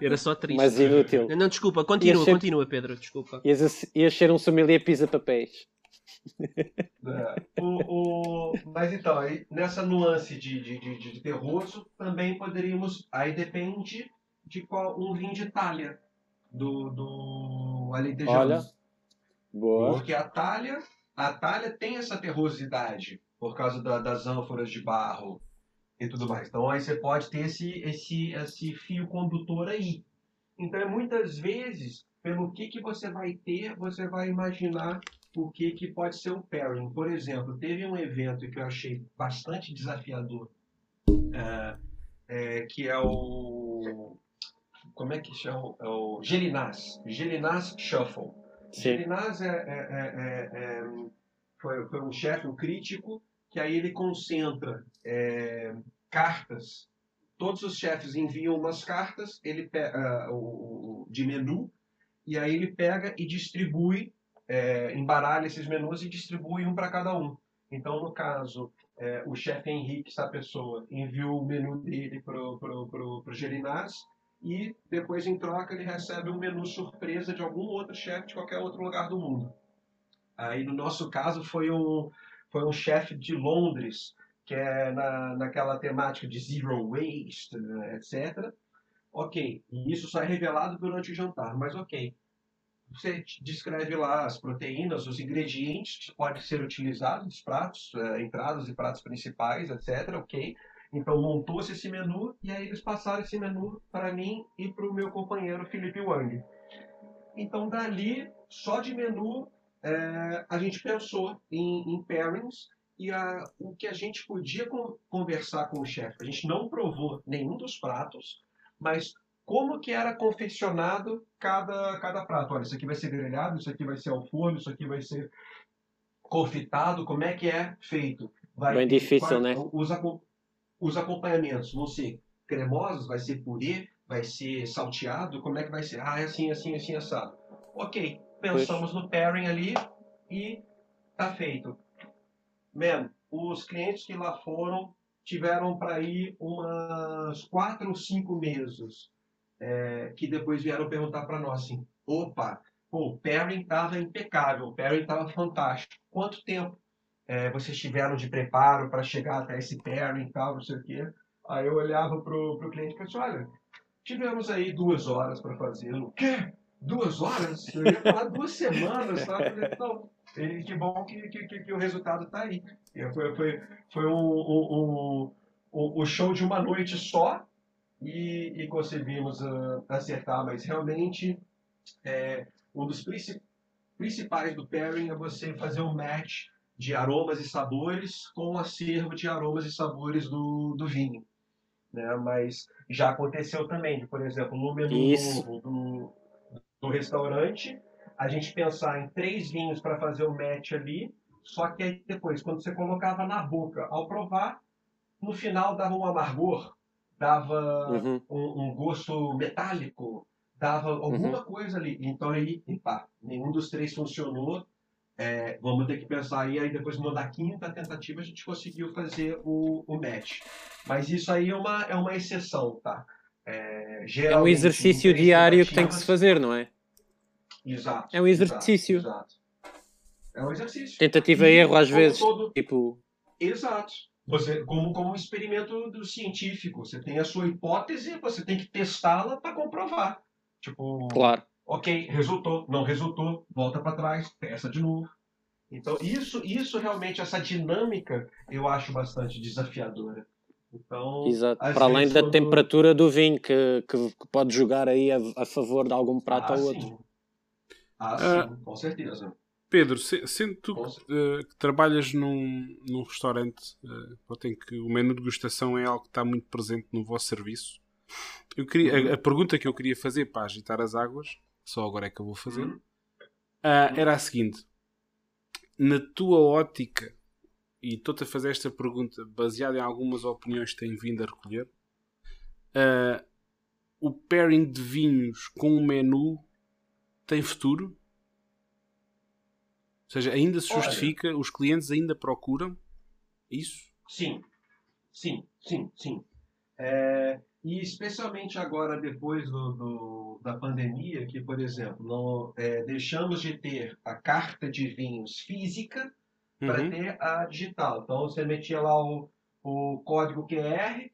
Era só triste. Mas inútil. Não, desculpa, continua, ser- continua, Pedro, desculpa. Ias, ias ser um sommelier pisa-papéis. É. O, o- Mas então, aí, nessa nuance de, de, de, de terroso, também poderíamos. Aí depende de qual um vinho de Itália. Do, do Alentejano. Olha. Boa. Porque a talha, a talha tem essa terrosidade por causa da- das ânforas de barro e tudo mais. Então aí você pode ter esse, esse, esse fio condutor aí. Então é muitas vezes, pelo que, que você vai ter, você vai imaginar o que, que pode ser o pairing. Por exemplo, teve um evento que eu achei bastante desafiador, é, é, que é o... Como é que chama? É o Gelinás. Gelinás Shuffle. Sim. Gelinás é, é- é- é- é, foi, foi um chefe, um crítico, que aí ele concentra é, cartas. Todos os chefes enviam umas cartas ele o- de menu, e aí ele pega e distribui, é, embaralha esses menus e distribui um para cada um. Então, no caso, é, o chefe Henrique, essa pessoa, enviou o menu dele para o Gelinás, e depois, em troca, ele recebe um menu surpresa de algum outro chefe de qualquer outro lugar do mundo. Aí, no nosso caso, foi um, foi um chefe de Londres, que é na, naquela temática de zero waste, né, etc. Ok, e isso só é revelado durante o jantar, mas ok. Você descreve lá as proteínas, os ingredientes que podem ser utilizados nos pratos, eh, entradas e pratos principais, etc. Ok. Então montou-se esse menu e aí eles passaram esse menu para mim e para o meu companheiro Felipe Wang. Então dali, só de menu, eh, a gente pensou em, em pairings e a- o que a gente podia con- conversar com o chefe. A gente não provou nenhum dos pratos, mas como que era confeccionado cada, cada prato. Olha, isso aqui vai ser grelhado, isso aqui vai ser ao forno, isso aqui vai ser confitado, como é que é feito. Vai Bem difícil, né? Os, os acompanhamentos vão ser cremosos, vai ser purê, vai ser salteado, como é que vai ser? Ah, é assim, assim, assim, assado. Ok, pensamos no pairing ali e tá feito. Man, os clientes que lá foram tiveram para ir umas quatro ou cinco meses é, que depois vieram perguntar para nós assim, opa, pô, o pairing estava impecável, o pairing estava fantástico. Quanto tempo é, vocês tiveram de preparo para chegar até esse pairing e tal, não sei o quê? Aí eu olhava pro, pro cliente e falava assim, olha, tivemos aí duas horas para fazê-lo. O quê? Duas horas? Eu ia falar duas semanas, tá? Eu falei, Não, e que bom que, que, que, o resultado está aí. Foi, foi, foi um, um, um- um show de uma noite só e, e conseguimos ah, acertar, mas realmente é, um dos princi- principais do pairing é você fazer um match de aromas e sabores com o acervo de aromas e sabores do, do vinho. Né? Mas já aconteceu também, por exemplo, no menu Isso. novo do, do restaurante, a gente pensar em três vinhos para fazer o match ali, só que aí depois, quando você colocava na boca ao provar, no final dava um amargor, dava Uhum. um, um gosto metálico, dava alguma coisa ali. Então aí, pá, nenhum dos três funcionou. É, vamos ter que pensar aí, aí depois no da quinta tentativa a gente conseguiu fazer o, o match. Mas isso aí é uma, é uma exceção, tá? É, É um exercício diário que tem que se fazer, não é? Exato. É um exercício. Exato, exato. É um exercício. Tentativa e erro às vezes. todo- Tipo, Exato. Você, como, como um experimento do científico, você tem a sua hipótese, você tem que testá-la para comprovar. Tipo, claro. ok, resultou, não resultou, volta para trás, testa de novo. Então, isso, isso realmente, essa dinâmica, eu acho bastante desafiadora. Então, Exato. Para além da quando- temperatura do vinho, que, que, que pode jogar aí a, a favor de algum prato ah, ou outro. sim. Ah, Ah. sim, com certeza. Pedro, se- sendo tu Com eh, que trabalhas num, num restaurante pronto, em que o menu de degustação é algo que está muito presente no vosso serviço, eu queria, a, a pergunta que eu queria fazer para agitar as águas, só agora é que eu vou fazer, Uhum. ah, era a seguinte: na tua ótica, e estou-te a fazer esta pergunta baseada em algumas opiniões que tenho vindo a recolher, ah, o pairing de vinhos com o menu tem futuro? Ou seja, ainda se Olha. justifica, os clientes ainda procuram isso? Sim, sim, sim, sim. É, e especialmente agora, depois do, do- da pandemia, que, por exemplo, não, é, deixamos de ter a carta de vinhos física para Uhum. ter a digital. Então, você metia lá o, o código QR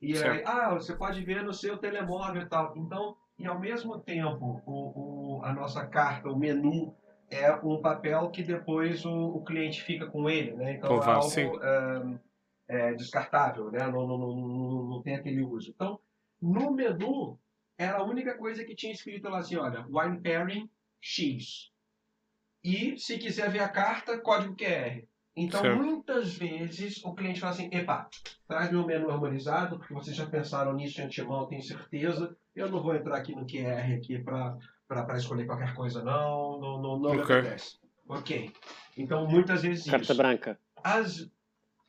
e aí, Certo. ah, você pode ver no seu telemóvel e tal. Então, e ao mesmo tempo, o, o- a nossa carta, o menu, é um papel que depois o, o cliente fica com ele, né? Então, é algo ah, é, descartável, né? Não, não, não, não, não tem aquele uso. Então, no menu, era a única coisa que tinha escrito lá assim, olha, wine pairing X. E, se quiser ver a carta, código QR. Então, Certo. muitas vezes, o cliente fala assim, epa, traz meu menu harmonizado, porque vocês já pensaram nisso de antemão, tenho certeza. Eu não vou entrar aqui no QR aqui para escolher qualquer coisa, não. Não, não, não me Ok. acontece. Ok. Então, muitas vezes Carta isso. branca. As...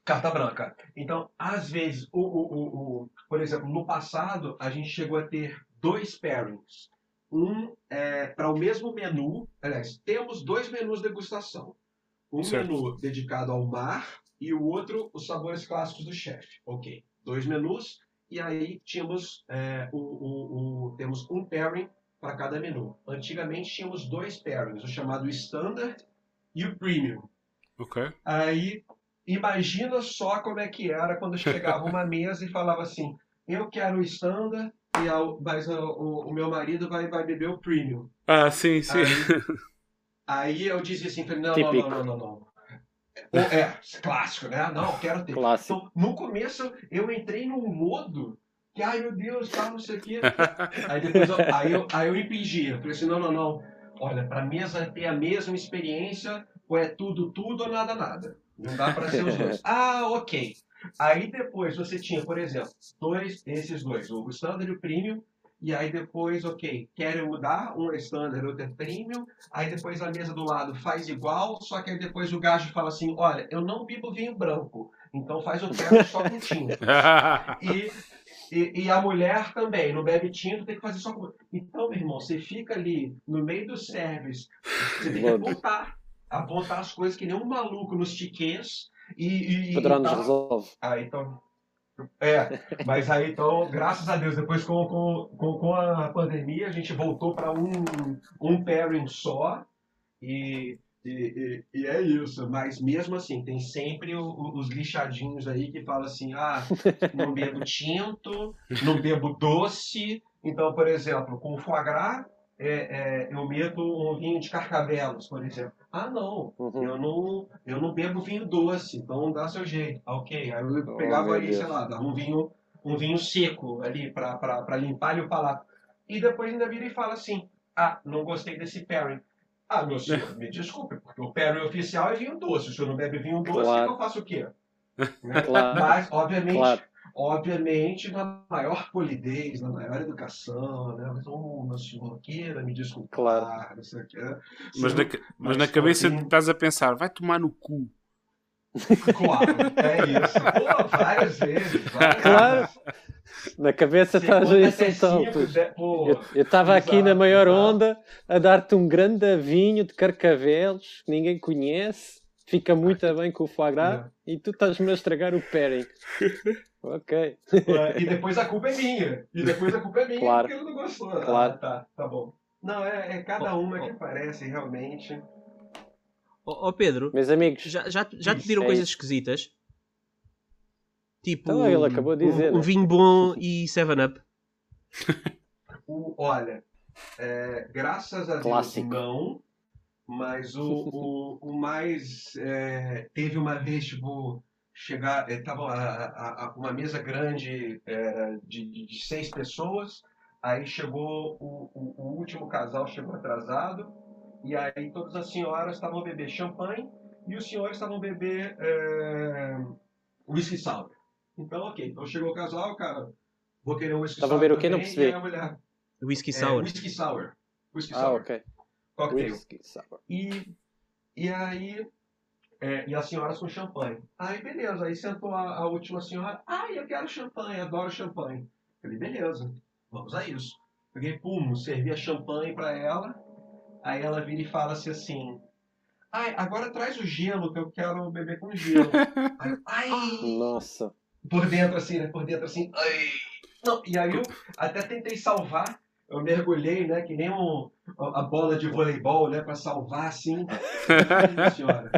Carta branca. Então, às vezes, o, o, o, o- por exemplo, no passado, a gente chegou a ter dois pairings. Um é, para o mesmo menu. Aliás, temos dois menus de degustação. Um Certo. menu dedicado ao mar e o outro, os sabores clássicos do chefe. Ok. Dois menus. E aí tínhamos, é, o, o, o- temos um pairing para cada menu. Antigamente tínhamos dois pairings, o chamado Standard e o Premium. Ok. Aí, imagina só como é que era quando chegava uma mesa e falava assim: eu quero o standard, e a- mas a- o, o meu marido vai, vai beber o premium. Ah, sim, sim. Aí eu dizia assim: falei, não, não, não, não, não, não. É, clássico, né? Não, quero ter. Clássico. Então, no começo, eu entrei num modo que, ai meu Deus, tá, não sei o quê. Aí depois eu, aí eu, aí eu falei assim: não, não, não. Olha, pra mesa ter a mesma experiência, ou é tudo, tudo ou nada, nada. Não dá pra ser os dois. ah, ok. Aí depois você tinha, por exemplo, dois, esses dois, o Standard e o Premium, e aí depois, ok, querem mudar, um é standard, outro é premium, aí depois a mesa do lado faz igual, só que aí depois o gajo fala assim, olha, eu não bebo vinho branco, então faz o pairing só com tinto. E, e, e, a mulher também, não bebe tinto, tem que fazer só com... Então, meu irmão, você fica ali no meio do service, você tem que apontar, apontar as coisas que nem um maluco nos tickets e... e, e nos tá... resolve. Ah, então... É, mas aí então, graças a Deus, depois com, com, com, com a pandemia, a gente voltou para um, um pairing só e, e, e, é isso. Mas mesmo assim, tem sempre o, o, os lixadinhos aí que falam assim: ah, não bebo tinto, não bebo doce. Então, por exemplo, com o foie gras, é, é, eu meto um vinho de carcavelos, por exemplo. Ah, não, uhum. eu não, eu não bebo vinho doce, então dá seu jeito. Ok, aí eu oh, pegava ali, sei lá, um vinho, um vinho seco ali para limpar o palato. E depois ainda vira e fala assim: ah, não gostei desse pairing. Ah, meu senhor, me desculpe, porque o pairing oficial é vinho doce. Se o senhor não bebe vinho doce, claro. eu faço o quê? Claro. Mas, obviamente, claro obviamente na maior polidez, na maior educação, né? Mas, oh, meu senhor, queira me desculpar, claro. não sei o quê. Mas, na, mas, mas na cabeça assim... estás a pensar, vai tomar no cu. Claro, é isso. Pô, várias vezes. Várias claro. Vezes. Na cabeça estás a isso então. Eu estava aqui na maior onda a dar-te um grande vinho de carcavelos que ninguém conhece, fica muito bem com o foie gras e tu estás-me a estragar o pairing. Ok. e depois a culpa é minha. E depois a culpa é minha claro. porque ele não gostou. Claro. Ah, tá, tá bom. Não, é, é cada uma que aparece realmente. Ó oh, oh, Pedro, meus amigos, já, já, já te pediram é. coisas esquisitas? Tipo, então, ele acabou de dizer, um, um né? vinho bom e 7-Up. olha, é, graças a Clássico. Deus não, mas o, o, o mais. É, teve uma vez, tipo chegar, estava uma mesa grande é, de, de, seis pessoas, aí chegou o, o, o, último casal chegou atrasado e aí todas as senhoras estavam a beber champanhe e os senhores estavam a beber é, whisky sour. Então, ok, então chegou o casal, cara, vou querer um whisky sour. Estavam a beber o que? Não percebi. a mulher, whisky sour. É, whisky sour. Whisky ah, sour. ok. Cocktail. Whisky sour. E, e aí é, e as senhoras com champanhe. Aí, beleza. Aí sentou a, a, última senhora. Ah, eu quero champanhe, adoro champanhe. Falei, beleza, vamos a isso. Peguei, pum, servi a champanhe para ela. Aí ela vira e fala assim, assim Ai, agora traz o gelo, que eu quero beber com gelo. Aí, ai, Nossa. Por dentro assim, né? Por dentro assim. Ai. Não, e aí eu até tentei salvar eu mergulhei, né, que nem um, a bola de voleibol, né, para salvar assim. senhora.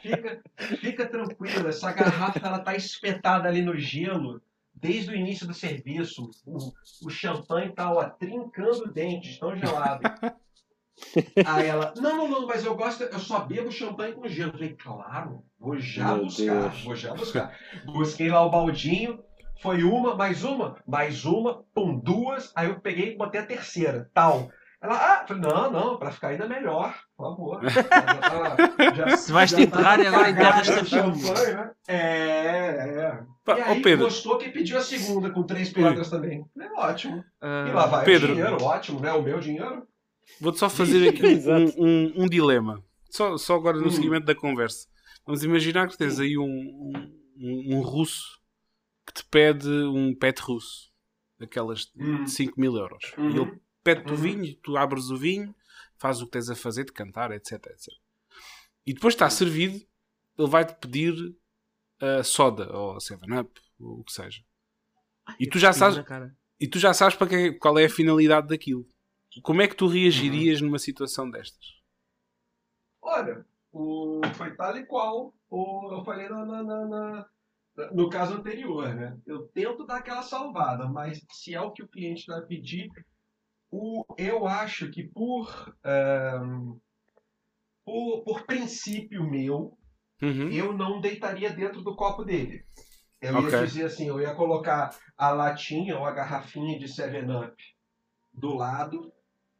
Fica, fica tranquila, essa garrafa ela tá espetada ali no gelo desde o início do serviço. O, o champanhe tá ó, trincando dentes, tão gelado. Aí ela, não, não, não, mas eu gosto, eu só bebo champanhe com gelo. Eu falei, claro, vou já Meu buscar, Deus. vou já buscar. Busquei lá o baldinho, foi uma, mais uma, mais uma, pum, duas. Aí eu peguei e botei a terceira, tal. Ela, ah, falei, não, não, pra ficar ainda melhor, por favor. Já, já, Se vais te entrar e agora enterra esta champanhe, né? É, é. E aí, Ô, Pedro. gostou que pediu a segunda com três pedras também. É ótimo. Uh, e lá vai Pedro. o dinheiro, ótimo, né? O meu dinheiro. Vou-te só fazer aqui um, um, um, dilema. Só, só agora no hum. seguimento da conversa. Vamos imaginar que tens aí um, um, um russo que te pede um pet russo, daquelas hum. de 5 mil euros. Uhum. E ele pede-te uhum. o vinho, tu abres o vinho, fazes o que tens a fazer, de cantar, etc, etc. E depois está servido, ele vai-te pedir uh, soda, ou 7-up, ou o que seja. e tu já sabes... E tu já sabes para que, qual é a finalidade daquilo. Como é que tu reagirias uhum. numa situação destas? Olha, o, foi tal e qual o, eu falei na, na, na, no caso anterior, né? Eu tento dar aquela salvada, mas se é o que o cliente vai pedir, o, eu acho que por, um, por, por, princípio meu, uhum. eu não deitaria dentro do copo dele. Eu okay. ia dizer assim, eu ia colocar a latinha ou a garrafinha de 7-Up do lado,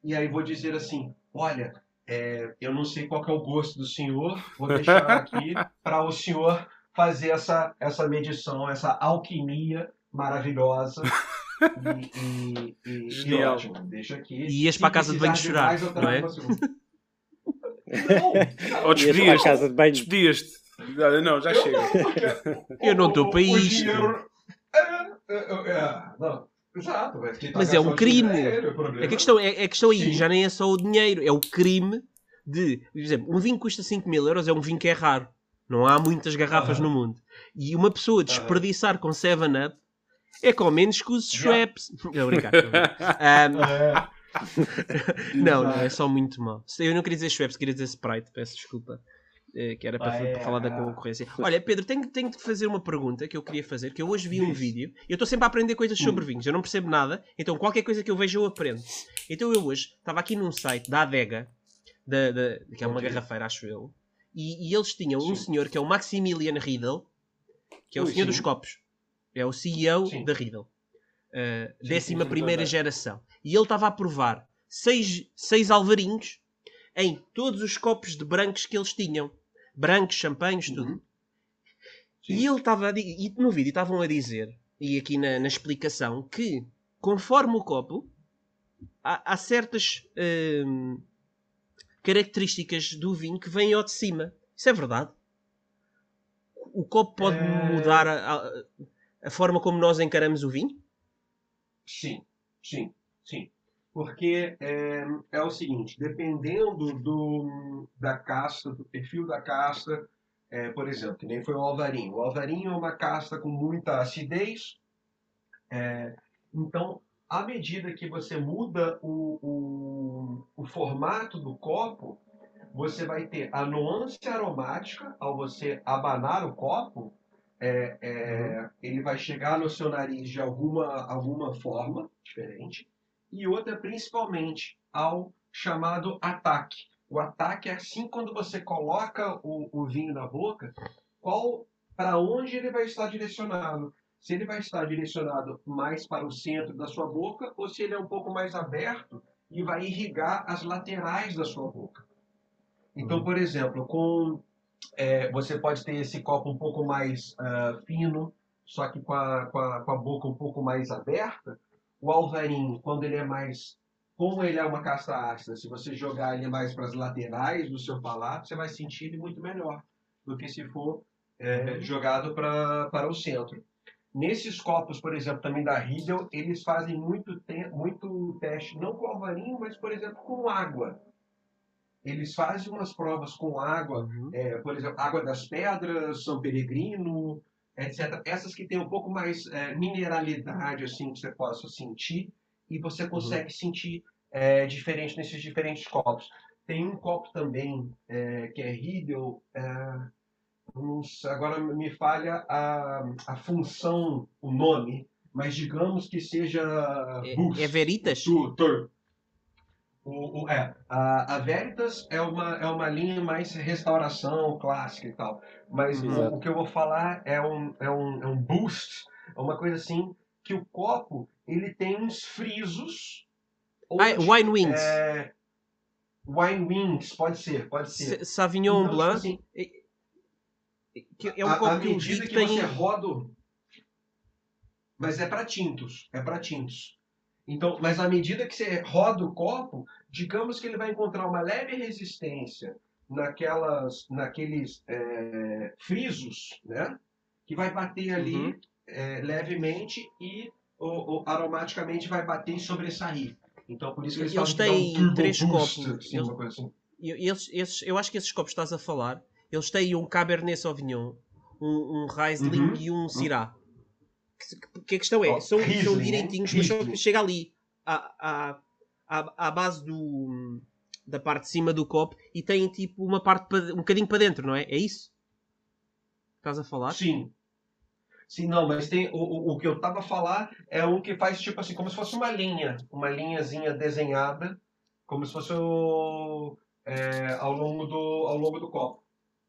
e aí vou dizer assim, olha, é, eu não sei qual é o gosto do senhor, vou deixar aqui para o senhor fazer essa, essa medição, essa alquimia maravilhosa E, e, e, e Genial. ótimo, deixa aqui. E ias para a casa de banho chorar, mais, eu não é? Não, Ou a despedias-te. casa de banho. Despedias-te. Olha, não, já chega. Eu não estou para isto. dinheiro- É, é, é, não, exato, mas é um crime. dinheiro. É que a questão, é, a questão aí Sim. já nem é só o dinheiro, é o crime de, por exemplo, um vinho que custa 5 mil euros é um vinho que é raro. Não há muitas garrafas no mundo. E uma pessoa desperdiçar com 7-Up é com menos que os. Schweppes. Ahm, É, não, não, é só muito mal. Eu não queria dizer Schweppes, queria dizer Sprite, peço desculpa. Eh, Que era para, Ah, é. para falar da concorrência. Olha, Pedro, tenho, tenho de fazer uma pergunta que eu queria fazer, que eu hoje vi um vídeo. Eu estou sempre a aprender coisas sobre Hum. vinhos, eu não percebo nada, então qualquer coisa que eu vejo eu aprendo. Então eu hoje estava aqui num site da Adega, da, da- que é uma garrafeira, acho eu, e, e eles tinham um Sim. senhor que é o Maximilian Riedel, que é o Ui, senhor sim. dos copos. É o CEO Sim. da Riedel. Uh, décima primeira geração. E ele estava a provar seis, seis alvarinhos em todos os copos de brancos que eles tinham. Brancos, champanhes, tudo. Uhum. E ele estava e no vídeo estavam a dizer, e aqui na, na explicação, que conforme o copo, há, há certas hum, características do vinho que vêm ao de cima. Isso é verdade? O copo pode É. mudar a, a- forma como nós encaramos o vinho? Sim, sim, sim. Porque é, é o seguinte, dependendo do, da casta, do perfil da casta, é, por exemplo, que nem foi o alvarinho. O alvarinho é uma casta com muita acidez. é, então, à medida que você muda o, o, o formato do copo, você vai ter a nuance aromática ao você abanar o copo. é, é, ele vai chegar no seu nariz de alguma, alguma forma diferente. E outra, principalmente, ao chamado ataque. O ataque é assim quando você coloca o, o vinho na boca, qual para onde ele vai estar direcionado. Se ele vai estar direcionado mais para o centro da sua boca ou se ele é um pouco mais aberto e vai irrigar as laterais da sua boca. Então, por exemplo, com é, você pode ter esse copo um pouco mais ah, fino, só que com a, com, a, com a boca um pouco mais aberta. O alvarinho, quando ele é mais. Como ele é uma casta ácida, se você jogar ele mais para as laterais do seu palato, você vai sentir ele muito melhor do que se for é, jogado pra, para o centro. Nesses copos, por exemplo, também da Riedel, eles fazem muito, muito teste, não com alvarinho, mas, por exemplo, com água. Eles fazem umas provas com água, é, por exemplo, Água das Pedras, São Peregrino, etc. Essas que tem um pouco mais é, mineralidade, assim, que você possa sentir, e você consegue sentir é, diferente nesses diferentes copos. Tem um copo também é, que é Riedel, é, agora me falha a, a função, o nome, mas digamos que seja Boost. É, é Veritas? Tu- Tur. O, o- é, a, a Veritas é uma, é uma linha mais restauração clássica e tal. Mas Uhum. o, o que eu vou falar é um, é, um, é um boost, é uma coisa assim, que o copo ele tem uns frisos. Ah, onde, Wine Wings. é, wine wings, pode ser, pode ser. S- Sauvignon Então, Blanc. tipo assim, que é um à- copo à eu medida que que tem. você roda. Mas é para tintos, é para tintos. Então, mas à medida que você roda o copo, digamos que ele vai encontrar uma leve resistência naquelas, naqueles é, frisos, né? Que vai bater ali Uhum. é, levemente e o, o- aromaticamente vai bater e sobressair. Então, por isso que eles, Eles um têm turbo três boost, copos. assim, Eles- assim. E eles, esses, eu acho que esses copos que estás a falar, eles têm um Cabernet Sauvignon, um, um Riesling Uhum. e um Syrah. Que, que a questão é, Oh, são, Riesling, são né? direitinhos, mas só chega ali à, à, à, base do, da parte de cima do copo e tem tipo uma parte para- um bocadinho para dentro, não é? É isso? Estás a falar? Sim. Sim, não, mas tem o, o, o que eu tava a falar é um que faz tipo assim, como se fosse uma linha, uma linhazinha desenhada, como se fosse o, é, ao longo do ao longo do copo,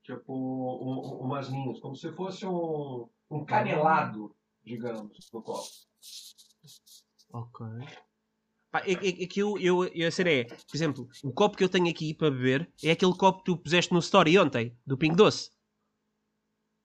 tipo um- um- umas linhas, como se fosse um, um canelado, digamos, no copo. Ok. Pá, é, é- é que eu, eu, eu a cena é, por exemplo, o copo que eu tenho aqui para beber é aquele copo que tu puseste no story ontem, do Pingo Doce.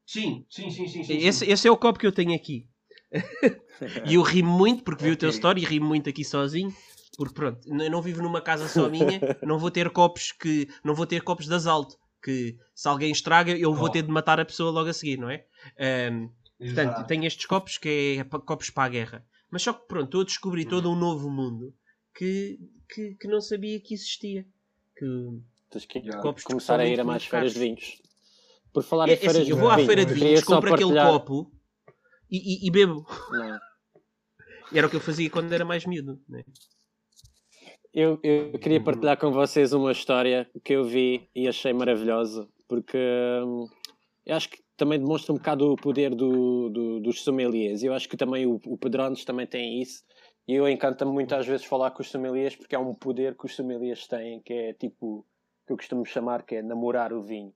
Sim, sim, sim, sim, sim. Esse, sim. esse é o copo que eu tenho aqui. e eu ri muito porque vi o teu story e ri muito aqui sozinho. Porque pronto, eu não vivo numa casa só minha, não vou ter copos que. não vou ter copos de asalto. Que se alguém estraga, eu vou Oh. ter de matar a pessoa logo a seguir, não é? Ahm, portanto, tenho estes copos que é copos para a guerra. Mas só que pronto, estou a descobrir todo um novo mundo que, que, que não sabia que existia. Que, Tens que copos que começar a ir a mais feiras de vinhos. Por falar É, em é feiras assim, eu de vou à vinhos, feira de vinhos, só compro aquele partilhar- copo e, e- e bebo. Não. Era o que eu fazia quando era mais miúdo. Né? Eu, eu queria partilhar com vocês uma história que eu vi e achei maravilhosa, porque hum, eu acho que também demonstra um bocado o poder do, do- dos sommeliers. Eu acho que também o, o Pedrones também tem isso. E eu encanta-me muito às vezes falar com os sommeliers, porque é um poder que os sommeliers têm, que é tipo, que eu costumo chamar, que é namorar o vinho.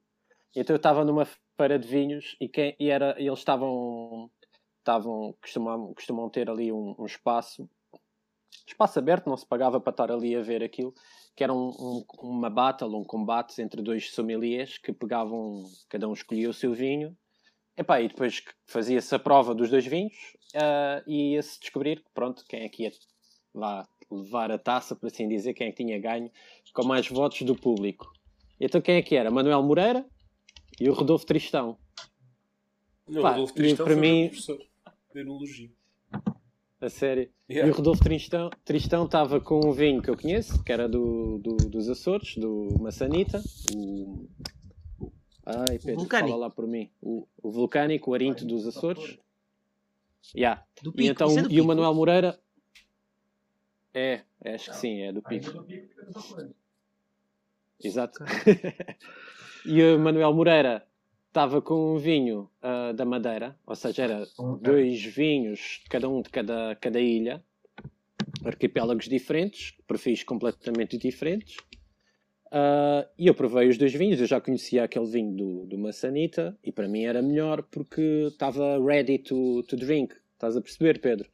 Então eu estava numa feira de vinhos e, quem, e era, e eles estavam, estavam costumam, costumam ter ali um, um espaço espaço aberto, não se pagava para estar ali a ver aquilo, que era um, um- uma battle, um combate entre dois sommeliers que pegavam, cada um escolhia o seu vinho, Epá, e depois que fazia-se a prova dos dois vinhos ah, e ia-se descobrir, pronto, quem é que ia lá levar a taça, por assim dizer, quem é que tinha ganho, com mais votos do público. Então quem é que era? Manuel Moreira e o Rodolfo Tristão. Não, Pá, Rodolfo Tristão para mim- professor de enologia. A sério. E Yeah. o Rodolfo Tristão Tristão estava com um vinho que eu conheço, que era do, do- dos Açores, do Maçanita. O... Ai, Pedro, fala lá por mim. O, o Vulcânico, o Arinto dos Açores. Yeah. Do E, Pico. então, Isso é do e o? Manuel Moreira. É, acho que sim, é do Pico. Exato. e o Manuel Moreira estava com um vinho ah, da Madeira, ou seja, era dois vinhos, cada um de cada, cada ilha, arquipélagos diferentes, perfis completamente diferentes. Ah, e eu provei os dois vinhos, eu já conhecia aquele vinho do, do Maçanita e para mim era melhor porque estava ready to, to drink. Estás a perceber, Pedro?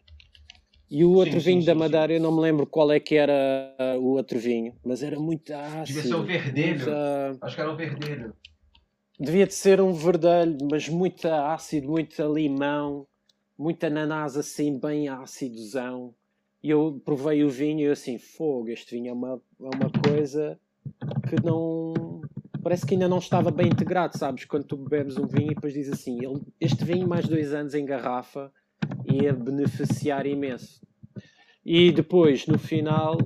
E o outro sim, vinho sim, da sim. Madeira, eu não me lembro qual é que era ah, o outro vinho, mas era muito ácido. Devia ser o verdelho. muita- Acho que era o verdelho. Devia de ser um verdelho, mas muito ácido, muito limão, muita ananás assim, bem ácidozão. E eu provei o vinho e eu assim, fogo, este vinho é uma, é uma coisa que não. Parece que ainda não estava bem integrado, sabes? Quando tu bebes um vinho e depois diz assim, ele, este vinho mais dois anos em garrafa ia beneficiar imenso. E depois, no final,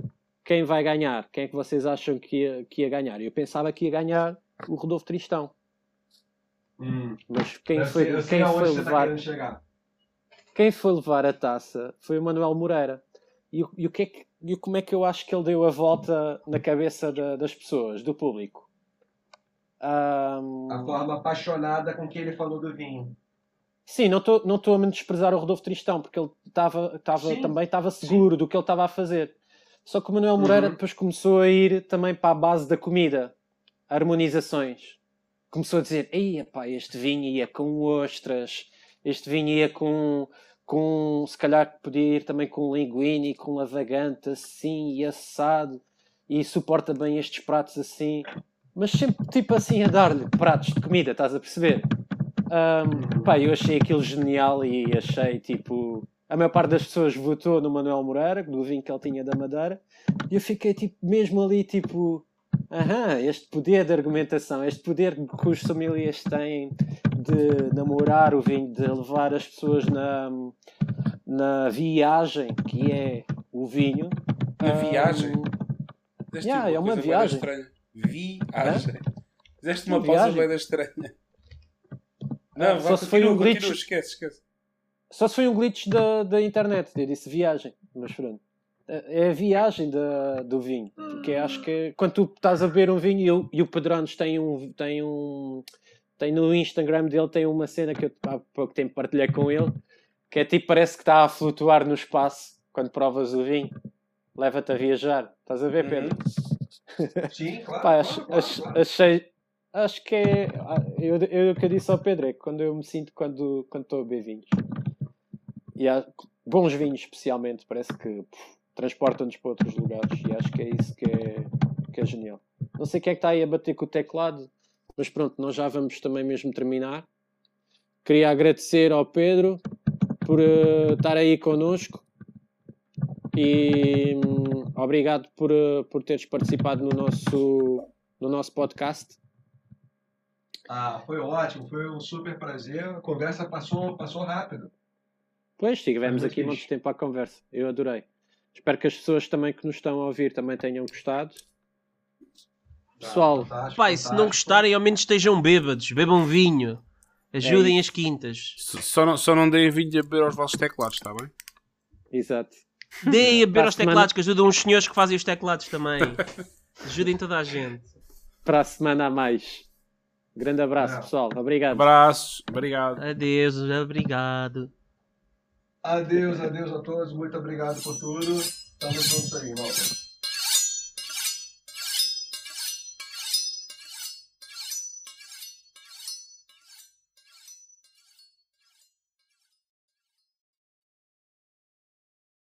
quem vai ganhar? Quem é que vocês acham que ia, que ia ganhar? Eu pensava que ia ganhar o Rodolfo Tristão. Hum. Mas quem foi, sei quem foi tá levar, quem foi levar a taça foi o Manuel Moreira. E, o- e o que é que, e como é que eu acho que ele deu a volta na cabeça da- das pessoas, do público? Ahm, A forma apaixonada com que ele falou do vinho. Sim, não estou não estou a desprezar o Rodolfo Tristão, porque ele estava Sim. também estava seguro do que ele estava a fazer. Só que o Manuel Moreira Uhum. depois começou a ir também para a base da comida, harmonizações. Começou a dizer: Ei, pá, este vinho ia com ostras, este vinho ia com, com se calhar podia ir também com linguine, com lavagante assim e assado, e suporta bem estes pratos assim. Mas sempre tipo assim a dar-lhe pratos de comida, estás a perceber? Um, pá, eu achei aquilo genial e achei tipo. A maior parte das pessoas votou no Manuel Moreira, do vinho que ele tinha da Madeira, e eu fiquei tipo, mesmo ali, tipo, aham, este poder de argumentação, este poder que os sommeliers têm de namorar o vinho, de levar as pessoas na, na viagem que é o vinho. Na Um, viagem? Fizeste Yeah, é uma viagem. Viagem. Fizeste uma Uma pausa bem estranha. Não, Só vá, se foi um glitch. esquece, esquece. Só se foi um glitch da, da internet, eu disse viagem, mas pronto. É é a viagem da, do vinho, porque acho que quando tu estás a beber um vinho e, o- e o Pedrones tem um, tem um tem no Instagram dele tem uma cena que eu há pouco tempo partilhei com ele, que é tipo, parece que está a flutuar no espaço quando provas o vinho, leva-te a viajar, estás a ver Pedro? Sim, claro. Pá, claro, ach- claro, ach- claro. achei. Acho que é. ah, Eu, eu, o que eu disse ao Pedro é que quando eu me sinto quando quando estou a beber vinhos. E há bons vinhos, especialmente, parece que pff, transportam-nos para outros lugares. E acho que é isso que é, que é genial. Não sei quem é que está aí a bater com o teclado, mas pronto, nós já vamos também mesmo terminar. Queria agradecer ao Pedro por uh, estar aí connosco e um, obrigado por, uh, por teres participado no nosso, no nosso podcast. Ah, foi ótimo, foi um super prazer. A conversa passou, passou rápido. Pois, tivemos aqui muito tempo à conversa. Eu adorei. Espero que as pessoas também que nos estão a ouvir também tenham gostado. Pessoal, Fantástico, Pai, se não gostarem, ao menos estejam bêbados. Bebam vinho. Ajudem É as quintas. Só não, só não deem vídeo a beber aos vossos teclados, está bem? exato. Deem a beber aos semana- teclados, que ajudam os senhores que fazem os teclados também. Ajudem toda a gente. Para a semana a mais. Grande abraço, É. pessoal. Obrigado. Abraços, obrigado. Adeus, obrigado. Adeus, adeus a todos. Muito obrigado por tudo. Estamos juntos aí, malta.